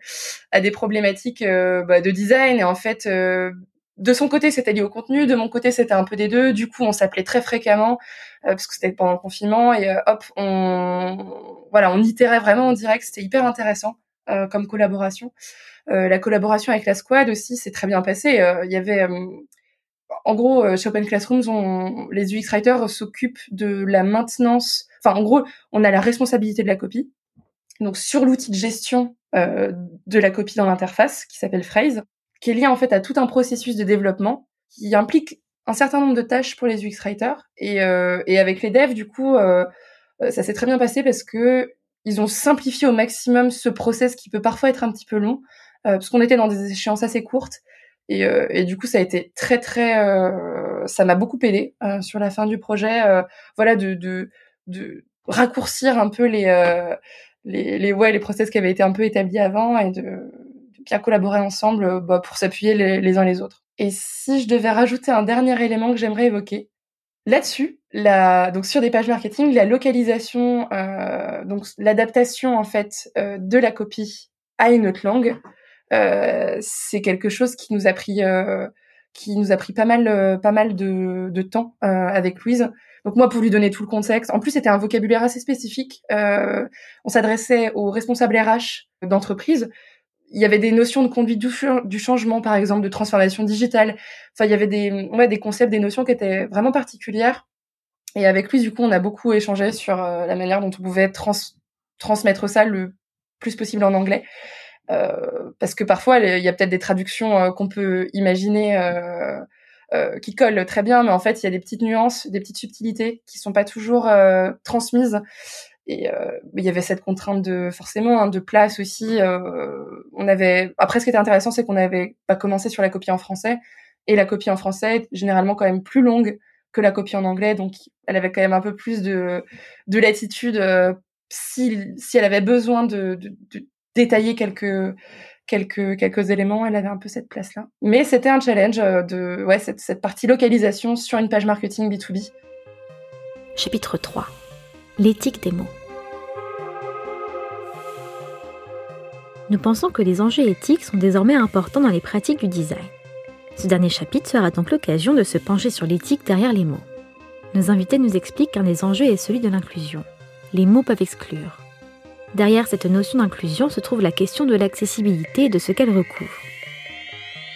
à des problématiques euh, bah, de design. Et en fait euh, de son côté c'était lié au contenu. De mon côté c'était un peu des deux. Du coup on s'appelait très fréquemment parce que c'était pendant le confinement. Et hop on voilà on itérait vraiment en direct. C'était hyper intéressant comme collaboration. La collaboration avec la squad aussi c'est très bien passé il y avait en gros, chez Open Classrooms, on, les UX writers s'occupent de la maintenance Enfin, en gros, on a la responsabilité de la copie. Donc, sur l'outil de gestion euh, de la copie dans l'interface, qui s'appelle Phrase, qui est lié en fait à tout un processus de développement qui implique un certain nombre de tâches pour les UX writers. Et, euh, et avec les devs, du coup, euh, ça s'est très bien passé parce que ils ont simplifié au maximum ce process qui peut parfois être un petit peu long, parce qu'on était dans des échéances assez courtes. Et, du coup, ça a été très très, ça m'a beaucoup aidé sur la fin du projet. voilà, de de raccourcir un peu les, euh, les, les, ouais, les process qui avaient été un peu établis avant et de, bien collaborer ensemble euh, bah, pour s'appuyer les, les uns les autres. Et si je devais rajouter un dernier élément que j'aimerais évoquer, là-dessus, la, donc sur des pages marketing, la localisation, euh, donc l'adaptation en fait euh, de la copie à une autre langue, euh, c'est quelque chose qui nous a pris, euh, qui nous a pris pas mal, pas mal de, de temps avec Louise. Donc moi, pour lui donner tout le contexte, en plus c'était un vocabulaire assez spécifique. Euh, on s'adressait aux responsables RH d'entreprise. Il y avait des notions de conduite du, changement, par exemple, de transformation digitale. Enfin, il y avait des, ouais, des concepts, des notions qui étaient vraiment particulières. Et avec lui, du coup, on a beaucoup échangé sur euh, la manière dont on pouvait trans transmettre ça le plus possible en anglais. Euh, parce que parfois, il y a peut-être des traductions euh, qu'on peut imaginer euh, euh, qui colle très bien, mais en fait, il y a des petites nuances, des petites subtilités qui sont pas toujours euh, transmises. Et euh, il y avait cette contrainte de forcément hein, de place aussi. on avait après, ce qui était intéressant, c'est qu'on avait pas commencé sur la copie en français, et la copie en français est généralement quand même plus longue que la copie en anglais, donc elle avait quand même un peu plus de, de latitude si, si elle avait besoin de, de, de détailler quelques quelques, quelques éléments, elle avait un peu cette place-là. Mais c'était un challenge euh, de ouais, cette, partie localisation sur une page marketing B2B. Chapitre 3. l'éthique des mots. Nous pensons que les enjeux éthiques sont désormais importants dans les pratiques du design. Ce dernier chapitre sera donc l'occasion de se pencher sur l'éthique derrière les mots. Nos invités nous expliquent qu'un des enjeux est celui de l'inclusion. Les mots peuvent exclure. Derrière cette notion d'inclusion se trouve la question de l'accessibilité et de ce qu'elle recouvre.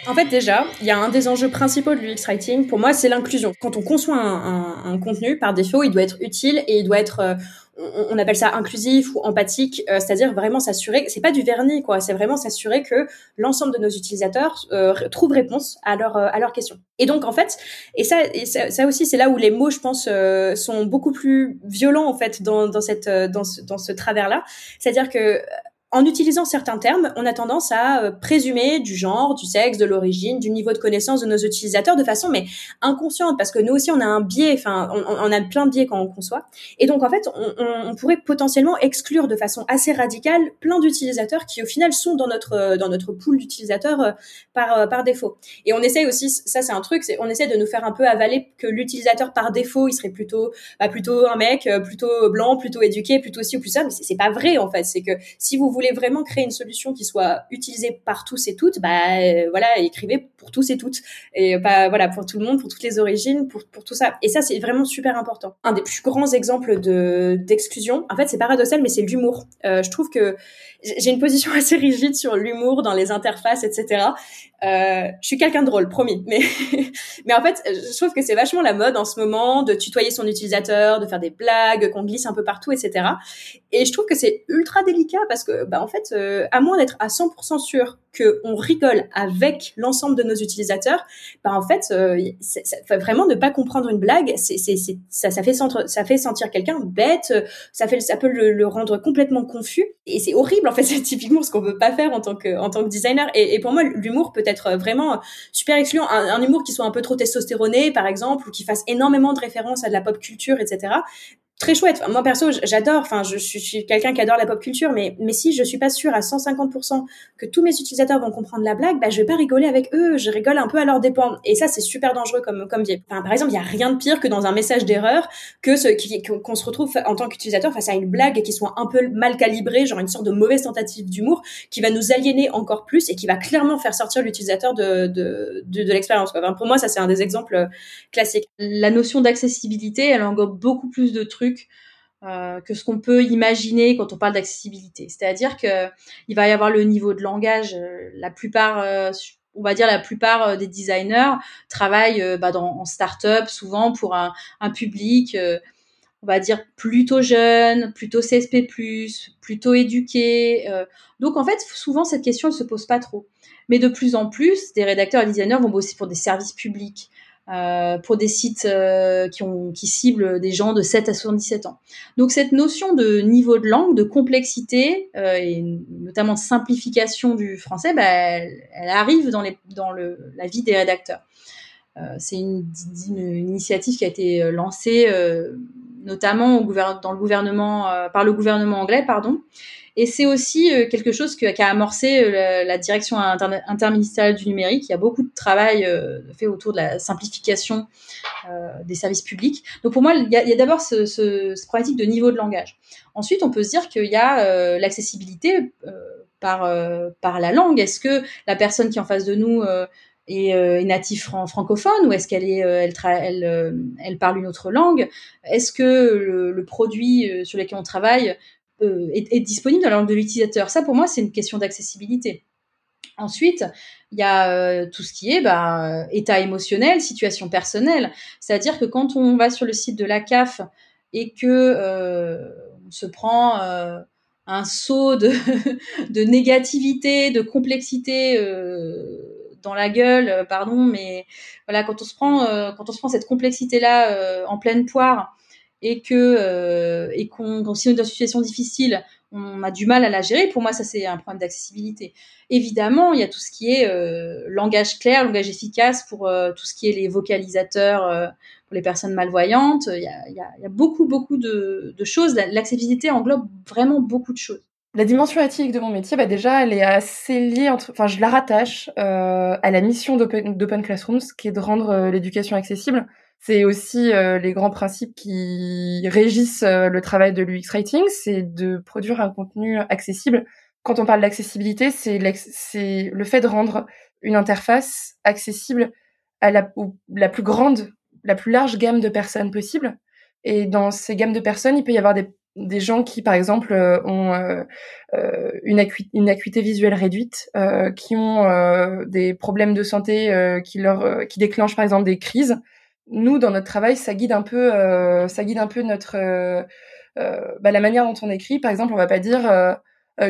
En fait, déjà, il y a un des enjeux principaux de l'UX Writing, pour moi, c'est l'inclusion. Quand on conçoit un, contenu, par défaut, il doit être utile et il doit être, euh, on, appelle ça inclusif ou empathique, euh, c'est-à-dire vraiment s'assurer, c'est pas du vernis, quoi, c'est vraiment s'assurer que l'ensemble de nos utilisateurs euh, trouvent réponse à, leur, à leurs questions. Et donc, en fait, et ça, et ça, aussi, c'est là où les mots, je pense, sont beaucoup plus violents, en fait, dans, dans, cette, dans ce, dans ce travers-là. C'est-à-dire que en utilisant certains termes, on a tendance à euh, présumer du genre, du sexe, de l'origine, du niveau de connaissance de nos utilisateurs de façon mais inconsciente parce que nous aussi on a un biais, enfin on, a plein de biais quand on conçoit. Et donc en fait, on, pourrait potentiellement exclure de façon assez radicale plein d'utilisateurs qui au final sont dans notre euh, dans notre pool d'utilisateurs euh, par par défaut. Et on essaye aussi, ça c'est un truc, on essaie de nous faire un peu avaler que l'utilisateur par défaut il serait plutôt bah, plutôt un mec, plutôt blanc, plutôt éduqué, plutôt ci ou plus ça, mais c'est pas vrai en fait. C'est que si vous voulez vraiment créer une solution qui soit utilisée par tous et toutes, bah euh, voilà, écrivez pour tous et toutes et pas voilà pour tout le monde, pour toutes les origines, pour pour tout ça. Et ça c'est vraiment super important. Un des plus grands exemples de d'exclusion, en fait c'est paradoxal mais c'est l'humour. Euh, je trouve que j'ai une position assez rigide sur l'humour dans les interfaces, etc. Euh, je suis quelqu'un de drôle, promis. Mais, mais en fait, je trouve que c'est vachement la mode en ce moment de tutoyer son utilisateur, de faire des blagues qu'on glisse un peu partout, etc. Et je trouve que c'est ultra délicat parce que, bah, en fait, euh, à moins d'être à 100% sûr que on rigole avec l'ensemble de nos utilisateurs, bah, en fait, euh, vraiment ne pas comprendre une blague, ça, fait sentir, quelqu'un bête, ça fait, ça peut le, rendre complètement confus. Et c'est horrible, en fait, c'est typiquement ce qu'on veut pas faire en tant que, designer. Et, pour moi, l'humour peut être vraiment super excluant. Un, humour qui soit un peu trop testostéroné, par exemple, ou qui fasse énormément de références à de la pop culture, etc très chouette. moi perso, j'adore. Enfin, je, suis quelqu'un qui adore la pop culture, mais mais si je suis pas sûre à 150% que tous mes utilisateurs vont comprendre la blague, bah je vais pas rigoler avec eux. Je rigole un peu à leur dépens. Et ça, c'est super dangereux comme comme. Enfin, par exemple, il y a rien de pire que dans un message d'erreur que qu'on se retrouve en tant qu'utilisateur face à une blague qui soit un peu mal calibrée, genre une sorte de mauvaise tentative d'humour, qui va nous aliéner encore plus et qui va clairement faire sortir l'utilisateur de de de, de l'expérience. Enfin, pour moi, ça c'est un des exemples classiques. La notion d'accessibilité, elle englobe beaucoup plus de trucs euh, que ce qu'on peut imaginer quand on parle d'accessibilité. C'est-à-dire que il va y avoir le niveau de langage. Euh, la plupart, euh, on va dire la plupart des designers travaillent bah, dans, en start-up souvent pour un, un public, on va dire plutôt jeune, plutôt CSP+, plutôt éduqué. donc en fait, souvent cette question elle se pose pas trop. Mais de plus en plus, des rédacteurs et designers vont bosser pour des services publics, euh, pour des sites euh, qui, ont, qui ciblent des gens de 7 à 77 ans. Donc cette notion de niveau de langue, de complexité euh, et notamment de simplification du français, bah, elle, arrive dans, les, dans le, la vie des rédacteurs. c'est une, une, initiative qui a été lancée notamment au dans le gouvernement par le gouvernement anglais, pardon, et c'est aussi euh, quelque chose qu'a amorcé euh, la, direction interministérielle du numérique. Il y a beaucoup de travail euh, fait autour de la simplification des services publics. Donc pour moi, il y a, d'abord ce, ce, problématique de niveau de langage. Ensuite, on peut se dire qu'il y a l'accessibilité par, la langue. Est-ce que la personne qui est en face de nous est, native francophone ou est-ce qu'elle elle, parle une autre langue? Est-ce que le, le, produit sur lequel on travaille euh, est, disponible dans langue de l'utilisateur. Ça, pour moi, c'est une question d'accessibilité. Ensuite, il y a euh, tout ce qui est bah, état émotionnel, situation personnelle. C'est-à-dire que quand on va sur le site de la CAF et que euh, on se prend un saut de, de, négativité, de complexité dans la gueule, pardon, mais voilà, quand on se prend, quand on se prend cette complexité-là en pleine poire et que euh, et qu'on si on est dans une situation difficile, on a du mal à la gérer. Pour moi, ça c'est un problème d'accessibilité. Évidemment, il y a tout ce qui est euh, langage clair, langage efficace pour euh, tout ce qui est les vocalisateurs pour les personnes malvoyantes. Il y a, beaucoup beaucoup de, de choses. L'accessibilité englobe vraiment beaucoup de choses. La dimension éthique de mon métier, bah déjà, elle est assez liée entre, enfin, je la rattache à la mission d'Open Classrooms, qui est de rendre l'éducation accessible C'est aussi les grands principes qui régissent le travail de l'UX Writing, c'est de produire un contenu accessible. Quand on parle d'accessibilité, c'est le fait de rendre une interface accessible à la, la plus grande, la plus large gamme de personnes possible. Et dans ces gammes de personnes, il peut y avoir des des gens qui, par exemple, euh, ont euh, euh, une, une, acuité visuelle réduite, qui ont des problèmes de santé qui leur qui déclenchent par exemple des crises. Nous, dans notre travail, ça guide un peu, ça guide un peu notre bah, la manière dont on écrit. Par exemple, on va pas dire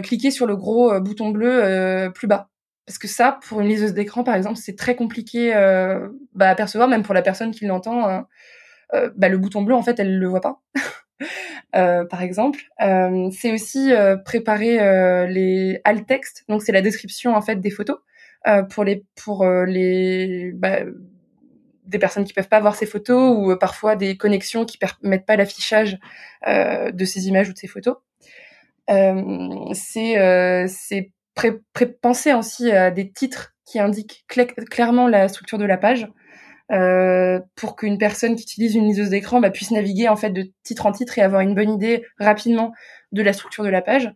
cliquer sur le gros bouton bleu plus bas. Parce que ça, pour une liseuse d'écran, par exemple, c'est très compliqué bah, à percevoir, même pour la personne qui l'entend. Hein. bah, le bouton bleu, en fait, elle le voit pas. Euh, par exemple. Euh, c'est aussi euh, préparer les alt textes, donc c'est la description en fait des photos pour les pour les bah, des personnes qui peuvent pas voir ces photos ou parfois des connexions qui permettent pas l'affichage de ces images ou de ces photos. c'est c'est penser aussi à des titres qui indiquent clairement la structure de la page. Euh, pour qu'une personne qui utilise une liseuse d'écran bah, puisse naviguer en fait de titre en titre et avoir une bonne idée rapidement de la structure de la page.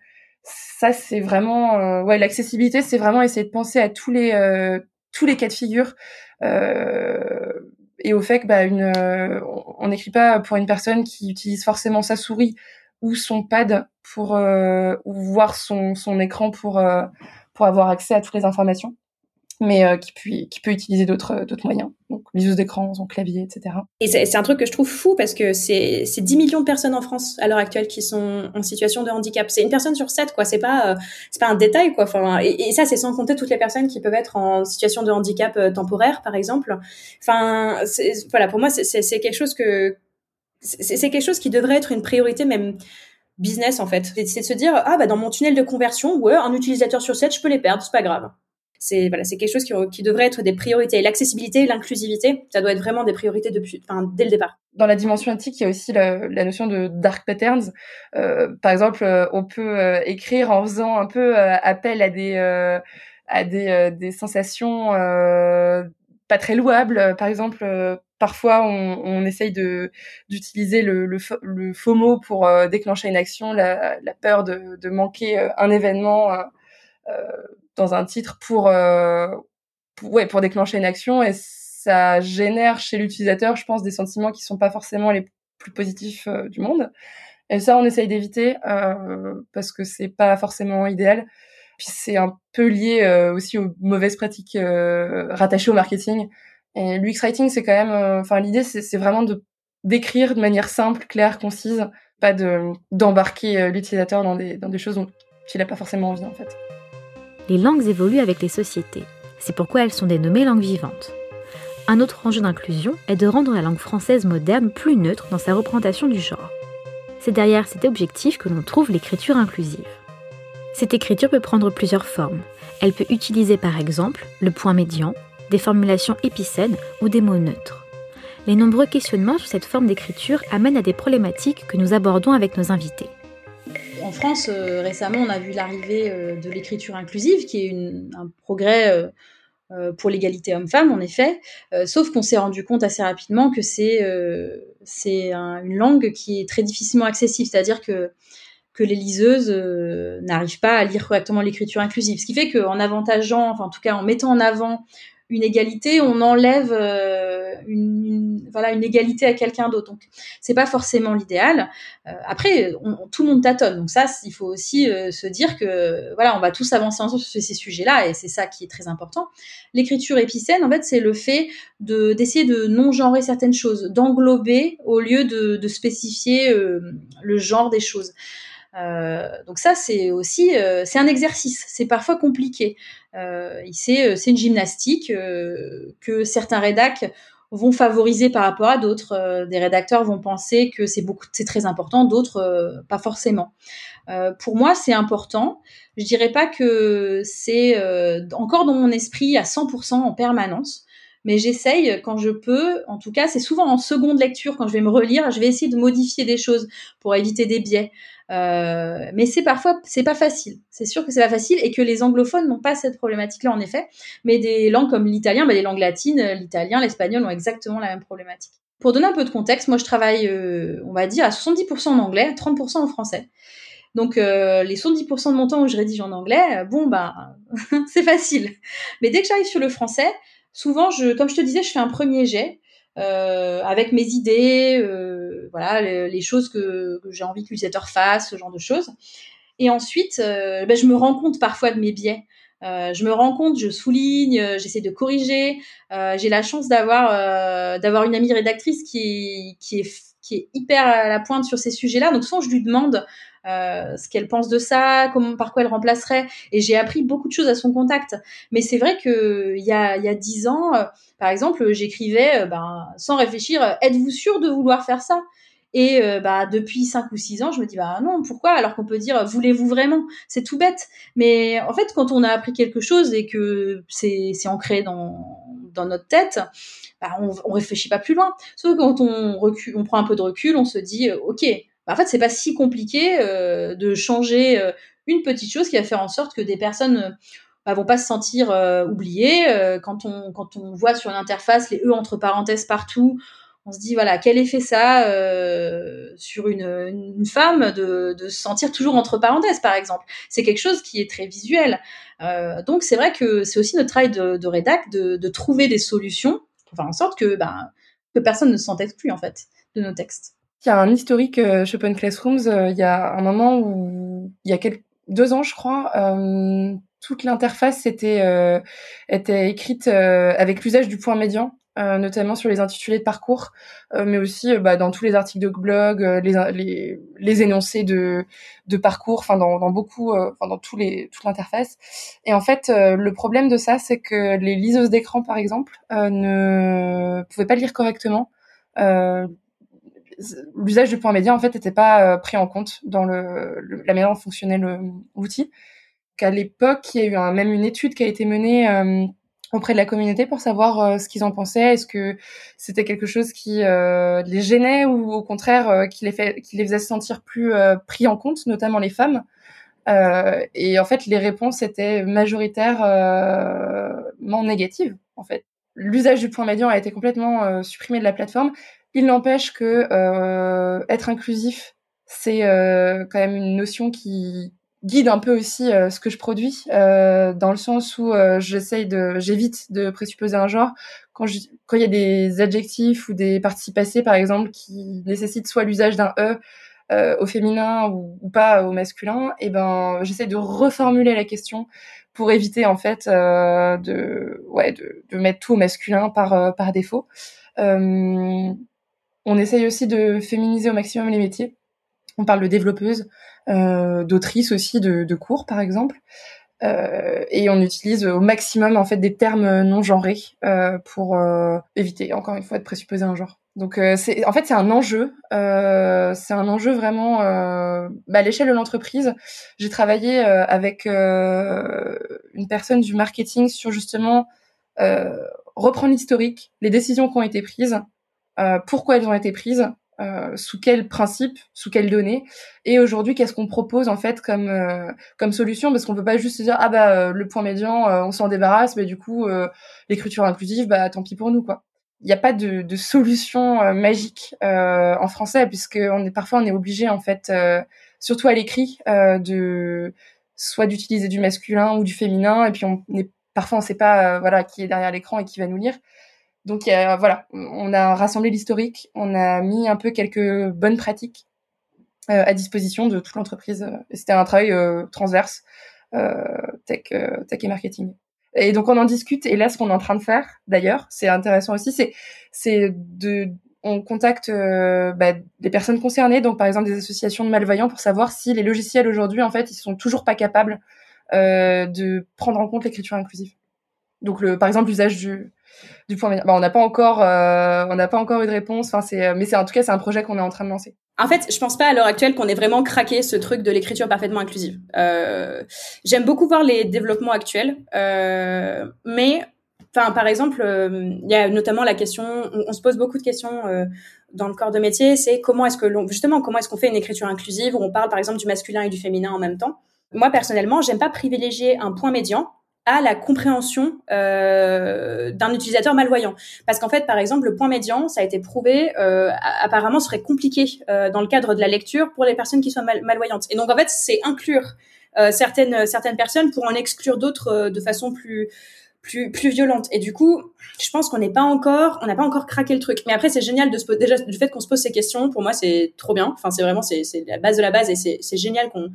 Ça c'est vraiment euh, ouais l'accessibilité c'est vraiment essayer de penser à tous les euh, tous les cas de figure et au fait que bah une on n'écrit pas pour une personne qui utilise forcément sa souris ou son pad pour ou voir son son écran pour pour avoir accès à toutes les informations mais euh, qui, peut, qui peut utiliser d'autres euh, moyens. Donc liseuse d'écran, son clavier, etc. Et c'est un truc que je trouve fou parce que c'est 10 millions de personnes en France à l'heure actuelle qui sont en situation de handicap. C'est une personne sur sept, quoi. C'est pas euh, c'est pas un détail, quoi. Enfin, et, ça, c'est sans compter toutes les personnes qui peuvent être en situation de handicap temporaire, par exemple. Enfin, voilà, pour moi, c'est quelque chose que c'est quelque chose qui devrait être une priorité même business en fait. C'est de se dire ah bah dans mon tunnel de conversion, ouais, un utilisateur sur 7, je peux les perdre, c'est pas grave c'est voilà, c'est quelque chose qui, qui, devrait être des priorités. L'accessibilité, l'inclusivité, ça doit être vraiment des priorités depuis, enfin, dès le départ. Dans la dimension éthique, il y a aussi la, la notion de dark patterns. Euh, par exemple, euh, on peut euh, écrire en faisant un peu euh, appel à des à des, des sensations pas très louables. Par exemple, parfois on, on, essaye de d'utiliser le, le, le, faux mot pour déclencher une action, la, la peur de, de manquer un événement dans un titre pour, euh, pour, ouais, pour déclencher une action et ça génère chez l'utilisateur, je pense, des sentiments qui sont pas forcément les plus positifs euh, du monde. Et ça, on essaye d'éviter euh, parce que c'est pas forcément idéal. Puis c'est un peu lié aussi aux mauvaises pratiques rattachées au marketing. Et l'UX writing, c'est quand même, enfin l'idée, c'est vraiment de d'écrire de manière simple, claire, concise, pas de d'embarquer l'utilisateur dans des dans des choses dont il n'a pas forcément envie en fait les langues évoluent avec les sociétés. C'est pourquoi elles sont dénommées langues vivantes. Un autre enjeu d'inclusion est de rendre la langue française moderne plus neutre dans sa représentation du genre. C'est derrière cet objectif que l'on trouve l'écriture inclusive. Cette écriture peut prendre plusieurs formes. Elle peut utiliser par exemple le point médian, des formulations épicènes ou des mots neutres. Les nombreux questionnements sur cette forme d'écriture amènent à des problématiques que nous abordons avec nos invités en France, euh, récemment, on a vu l'arrivée euh, de l'écriture inclusive, qui est un progrès euh, pour l'égalité homme-femme, en effet. sauf qu'on s'est rendu compte assez rapidement que c'est une langue qui est très difficilement accessible, c'est-à-dire que les liseuses n'arrivent pas à lire correctement l'écriture inclusive. Ce qui fait qu'en avantageant, enfin en tout cas en mettant en avant une égalité, on enlève une, voilà une égalité à quelqu'un d'autre. Donc c'est pas forcément l'idéal. Euh, après, tout le monde tâtonne. Donc ça, il faut aussi euh, se dire que voilà, on va tous avancer ensemble sur ces sujets-là, et c'est ça qui est très important. L'écriture épicène, en fait, c'est le fait de d'essayer de non genrer certaines choses, d'englober au lieu de, spécifier le genre des choses. Euh, donc ça, c'est aussi, euh, c'est un exercice. C'est parfois compliqué. Euh, c'est, c'est une gymnastique que certains rédacs vont favoriser par rapport à d'autres. des rédacteurs vont penser que c'est beaucoup, c'est très important, d'autres pas forcément. pour moi, c'est important. Je dirais pas que c'est encore dans mon esprit à 100% en permanence mais j'essaye quand je peux. En tout cas, c'est souvent en seconde lecture quand je vais me relire, je vais essayer de modifier des choses pour éviter des biais. Euh, mais c'est parfois, c'est pas facile. C'est sûr que c'est pas facile et que les anglophones n'ont pas cette problématique-là en effet. Mais des langues comme l'italien, bah, les langues latines, l'italien, l'espagnol ont exactement la même problématique. Pour donner un peu de contexte, moi je travaille, on va dire, à 70% en anglais, 30% en français. Donc les 70% de mon temps où je rédige en anglais, bon bah c'est facile. Mais dès que j'arrive sur le français, souvent je, comme je te disais, je fais un premier jet. Euh, avec mes idées, euh, voilà, les, choses que, que j'ai envie que l'utilisateur fasse, ce genre de choses. Et ensuite, euh, ben, je me rends compte parfois de mes biais. Euh, je me rends compte, je souligne, euh, j'essaie de corriger. j'ai la chance d'avoir d'avoir une amie rédactrice qui qui est qui est hyper à la pointe sur ces sujets-là. Donc souvent je lui demande euh, ce qu'elle pense de ça, comment, par quoi elle remplacerait. Et j'ai appris beaucoup de choses à son contact. Mais c'est vrai que il y a dix ans, euh, par exemple, j'écrivais euh, ben, sans réfléchir, êtes-vous sûr de vouloir faire ça? Et bah depuis cinq ou six ans, je me dis bah non, pourquoi? Alors qu'on peut dire voulez-vous vraiment? C'est tout bête. Mais en fait, quand on a appris quelque chose et que c'est ancré dans dans notre tête, bah, on, on réfléchit pas plus loin. Sauf quand on recule, on prend un peu de recul, on se dit ok, bah, en fait, c'est pas si compliqué euh, de changer euh, une petite chose qui va faire en sorte que des personnes euh, bah, vont pas se sentir oubliées. quand on quand on voit sur une interface les e entre parenthèses partout, on se dit voilà quel effet ça sur une, femme de, se sentir toujours entre parenthèses par exemple. C'est quelque chose qui est très visuel. donc c'est vrai que c'est aussi notre travail de, de de, de, trouver des solutions pour faire en sorte que ben que personne ne s'entête plus en fait de nos textes. Il y a un historique euh, chez Open Classrooms. Euh, il y a un moment où, il y a quelques, deux ans, je crois, euh, toute l'interface était, euh, était écrite avec l'usage du point médian, notamment sur les intitulés de parcours, mais aussi bah, dans tous les articles de blog, les, les, les, énoncés de, de parcours, enfin dans, dans beaucoup, enfin dans tous les, toute l'interface. Et en fait, le problème de ça, c'est que les liseuses d'écran, par exemple, ne pouvaient pas lire correctement. Euh, l'usage du point média en fait n'était pas euh, pris en compte dans le, la manière dont fonctionnait l'outil. Qu'à l'époque, il y a eu un, même une étude qui a été menée euh, auprès de la communauté pour savoir euh, ce qu'ils en pensaient. Est-ce que c'était quelque chose qui les gênait ou au contraire qui les fait, qui les faisait se sentir plus pris en compte, notamment les femmes? et en fait, les réponses étaient majoritairement négatives. En fait, l'usage du point médian a été complètement supprimé de la plateforme il n'empêche que euh, être inclusif, c'est euh, quand même une notion qui guide un peu aussi euh, ce que je produis, dans le sens où j'essaye de, j'évite de présupposer un genre quand quand il y a des adjectifs ou des participes passés par exemple qui nécessitent soit l'usage d'un e au féminin ou, pas au masculin, et eh ben j'essaie de reformuler la question pour éviter en fait de ouais de, de, mettre tout au masculin par par défaut. Euh, on essaye aussi de féminiser au maximum les métiers. On parle de développeuse, euh, d'autrice aussi de, cours par exemple. Euh, et on utilise au maximum en fait des termes non genrés euh, pour éviter encore une fois de présupposer un genre. Donc en fait c'est un enjeu, c'est un enjeu vraiment bah, à l'échelle de l'entreprise. J'ai travaillé avec une personne du marketing sur justement reprendre l'historique, les décisions qui ont été prises, pourquoi elles ont été prises, euh, sous quels principes, sous quelles données, et aujourd'hui qu'est-ce qu'on propose en fait comme euh, comme solution, parce qu'on peut pas juste se dire ah bah le point médian on s'en débarrasse, mais du coup l'écriture inclusive bah tant pis pour nous quoi. Il n'y a pas de, de solution magique en français puisque on est parfois on est obligé en fait surtout à l'écrit de soit d'utiliser du masculin ou du féminin et puis on est parfois on sait pas voilà qui est derrière l'écran et qui va nous lire donc voilà, on a rassemblé l'historique, on a mis un peu quelques bonnes pratiques euh, à disposition de toute l'entreprise. C'était un travail euh, transverse, euh, tech, et marketing. Et donc on en discute. Et là, ce qu'on est en train de faire, d'ailleurs, c'est intéressant aussi, c'est de on contacte bah, des personnes concernées, donc par exemple des associations de malvoyants, pour savoir si les logiciels aujourd'hui, en fait, ils sont toujours pas capables de prendre en compte l'écriture inclusive. Donc le, par exemple, l'usage du du point bah, on n'a pas encore, euh, on n'a pas encore eu de réponse. Enfin, c'est, mais c'est en tout cas, c'est un projet qu'on est en train de lancer. En fait, je pense pas à l'heure actuelle qu'on ait vraiment craqué ce truc de l'écriture parfaitement inclusive. Euh, j'aime beaucoup voir les développements actuels, euh, mais enfin, par exemple, il y a notamment la question, on, se pose beaucoup de questions dans le corps de métier, c'est comment est-ce que l'on, justement, comment est-ce qu'on fait une écriture inclusive où on parle par exemple du masculin et du féminin en même temps. Moi personnellement, j'aime pas privilégier un point médian à la compréhension euh, d'un utilisateur malvoyant. Parce qu'en fait, par exemple, le point médian, ça a été prouvé, euh, apparemment serait compliqué euh, dans le cadre de la lecture pour les personnes qui sont malvoyantes. Et donc, en fait, c'est inclure certaines certaines personnes pour en exclure d'autres de façon plus plus plus violente. Et du coup, je pense qu'on n'est pas encore, on n'a pas encore craqué le truc. Mais après, c'est génial de se déjà du fait qu'on se pose ces questions. Pour moi, c'est trop bien. Enfin, c'est vraiment c'est la base de la base et c'est génial qu'on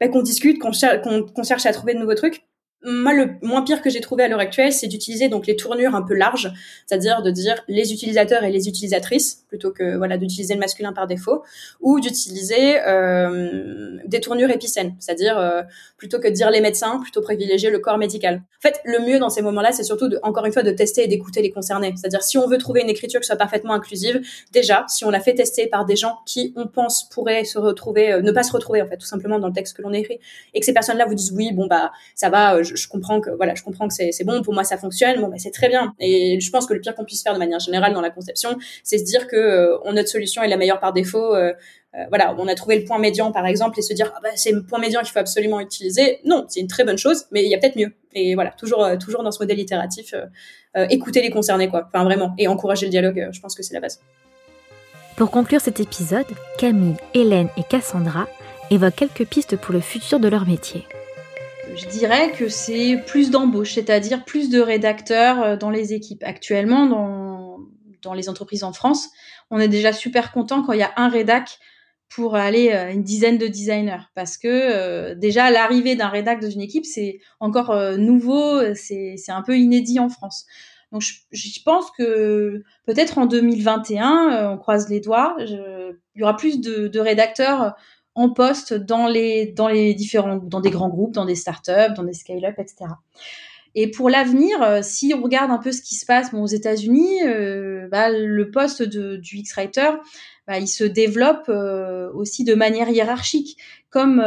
bah, qu'on discute, qu'on cherche qu'on cherche à trouver de nouveaux trucs moi, le moins pire que j'ai trouvé à l'heure actuelle, c'est d'utiliser donc les tournures un peu larges, c'est-à-dire de dire les utilisateurs et les utilisatrices plutôt que voilà d'utiliser le masculin par défaut, ou d'utiliser euh, des tournures épicènes, c'est-à-dire euh, plutôt que de dire les médecins, plutôt privilégier le corps médical. En fait, le mieux dans ces moments-là, c'est surtout de, encore une fois de tester et d'écouter les concernés, c'est-à-dire si on veut trouver une écriture qui soit parfaitement inclusive, déjà si on la fait tester par des gens qui on pense pourraient se retrouver, euh, ne pas se retrouver en fait tout simplement dans le texte que l'on écrit, et que ces personnes-là vous disent oui bon bah ça va, je, je comprends que voilà, je comprends que c'est bon pour moi, ça fonctionne. Bon, bah, c'est très bien. Et je pense que le pire qu'on puisse faire de manière générale dans la conception, c'est se dire que euh, notre solution est la meilleure par défaut. Euh, euh, voilà, on a trouvé le point médian par exemple et se dire ah bah, c'est le point médian qu'il faut absolument utiliser. Non, c'est une très bonne chose, mais il y a peut-être mieux. Et voilà, toujours toujours dans ce modèle itératif, écouter les concernés quoi. Enfin vraiment et encourager le dialogue. je pense que c'est la base. Pour conclure cet épisode, Camille, Hélène et Cassandra évoquent quelques pistes pour le futur de leur métier je dirais que c'est plus d'embauche, c'est-à-dire plus de rédacteurs euh, dans les équipes. Actuellement, dans, dans les entreprises en France, on est déjà super content quand il y a un rédac pour aller à euh, une dizaine de designers parce que euh, déjà l'arrivée d'un rédac dans une équipe c'est encore nouveau c'est un peu inédit en France donc je, je pense que peut-être en 2021 on croise les doigts il y aura plus de rédacteurs en poste dans les, différents, dans des grands groupes, dans des startups, dans des scale-up, etc. Et pour l'avenir, euh, si on regarde un peu ce qui se passe aux États-Unis, euh, bah, le poste de, du X-Writer, bah, il se développe euh, aussi de manière hiérarchique, comme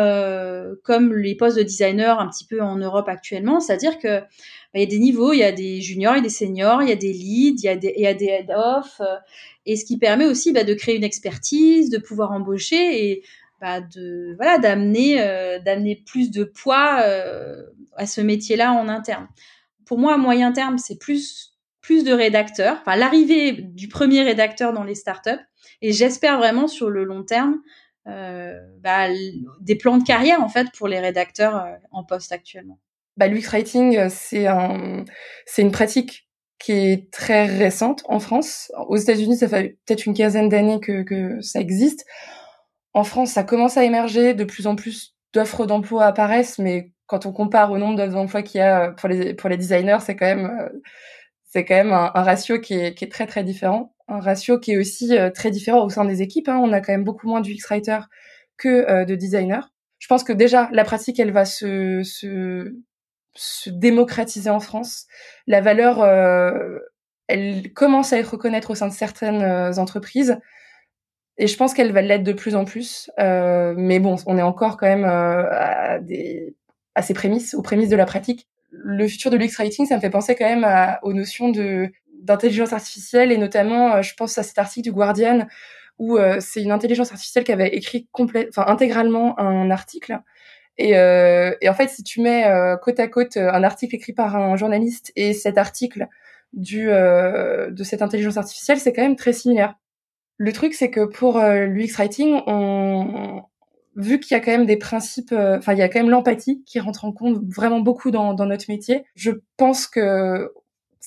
les postes de designer un petit peu en Europe actuellement. C'est-à-dire que bah, y a des niveaux, il y a des juniors, il y a des seniors, il y a des leads, il y a des, des head-off, et ce qui permet aussi de créer une expertise, de pouvoir embaucher et bah, de voilà d'amener euh, d'amener plus de poids euh, à ce métier-là en interne. Pour moi, à moyen terme, c'est plus plus de rédacteurs, enfin l'arrivée du premier rédacteur dans les startups, et j'espère vraiment sur le long terme euh, bah, des plans de carrière en fait pour les rédacteurs en poste actuellement. Bah, l'UX writing, c'est un, c'est une pratique qui est très récente en France. Aux États-Unis, ça fait peut-être une quinzaine d'années que ça existe en France, ça commence à émerger, de plus en plus d'offres d'emploi apparaissent, mais quand on compare au nombre d'offres d'emploi qu'il y a euh, pour les, designers, c'est quand même, euh, un, ratio qui est, très très différent. Un ratio qui est aussi euh, très différent au sein des équipes. Hein. On a quand même beaucoup moins d'UX writer que de designers. Je pense que déjà, la pratique, elle va se, se, se démocratiser en France. La valeur, elle commence à être reconnue au sein de certaines entreprises. Et je pense qu'elle va l'être de plus en plus. Euh, mais bon, on est encore quand même euh, à, des, à ses prémices, aux prémices de la pratique. Le futur de l'UX Writing, ça me fait penser quand même à, aux notions de d'intelligence artificielle et notamment, euh, je pense à cet article du Guardian où euh, c'est une intelligence artificielle qui avait écrit complète, intégralement un article. Et, euh, et, en fait, si tu mets côte à côte un article écrit par un journaliste et cet article du de cette intelligence artificielle, c'est quand même très similaire. Le truc, c'est que pour euh, l'UX Writing, on, vu qu'il y a quand même des principes, euh, enfin, il y a quand même l'empathie qui rentre en compte vraiment beaucoup dans, dans notre métier. Je pense que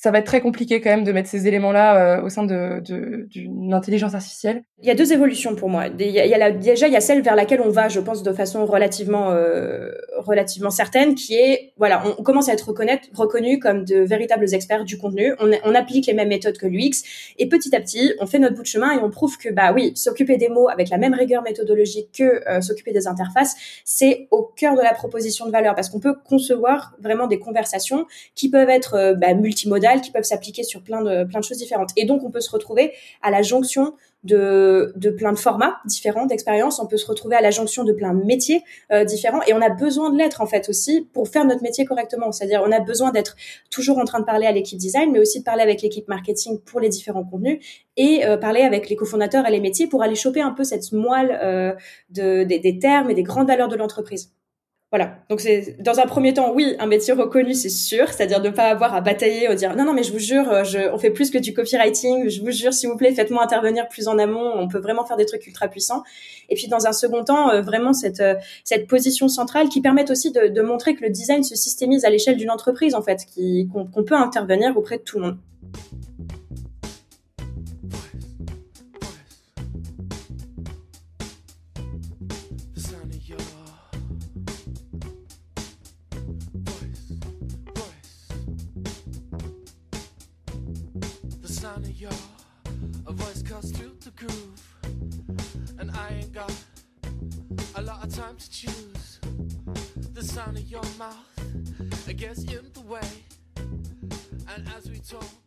ça va être très compliqué quand même de mettre ces éléments-là euh, au sein d'une intelligence artificielle. Il y a deux évolutions pour moi. Déjà il y a celle vers laquelle on va, je pense, de façon relativement euh, relativement certaine, qui est voilà, on, commence à être reconnu comme de véritables experts du contenu. On, applique les mêmes méthodes que l'UX et petit à petit, on fait notre bout de chemin et on prouve que bah oui, s'occuper des mots avec la même rigueur méthodologique que euh, s'occuper des interfaces, c'est au cœur de la proposition de valeur parce qu'on peut concevoir vraiment des conversations qui peuvent être bah, multimodales qui peuvent s'appliquer sur plein de, plein de choses différentes. Et donc, on peut se retrouver à la jonction de, de plein de formats différents d'expériences. On peut se retrouver à la jonction de plein de métiers euh, différents. Et on a besoin de l'être, en fait, aussi pour faire notre métier correctement. C'est-à-dire, on a besoin d'être toujours en train de parler à l'équipe design, mais aussi de parler avec l'équipe marketing pour les différents contenus et euh, parler avec les cofondateurs et les métiers pour aller choper un peu cette moelle euh, de, des, des termes et des grandes valeurs de l'entreprise. Voilà. Donc c'est dans un premier temps, oui, un métier reconnu, c'est sûr, c'est-à-dire de ne pas avoir à batailler, à dire non non mais je vous jure, euh, je, on fait plus que du copywriting, je vous jure s'il vous plaît, faites-moi intervenir plus en amont, on peut vraiment faire des trucs ultra puissants. Et puis dans un second temps, euh, vraiment cette euh, cette position centrale qui permet aussi de, de, montrer que le design se systémise à l'échelle d'une entreprise en fait, qu'on peut intervenir auprès de tout le monde. Time to choose the sound of your mouth. I guess in the way. And as we talk.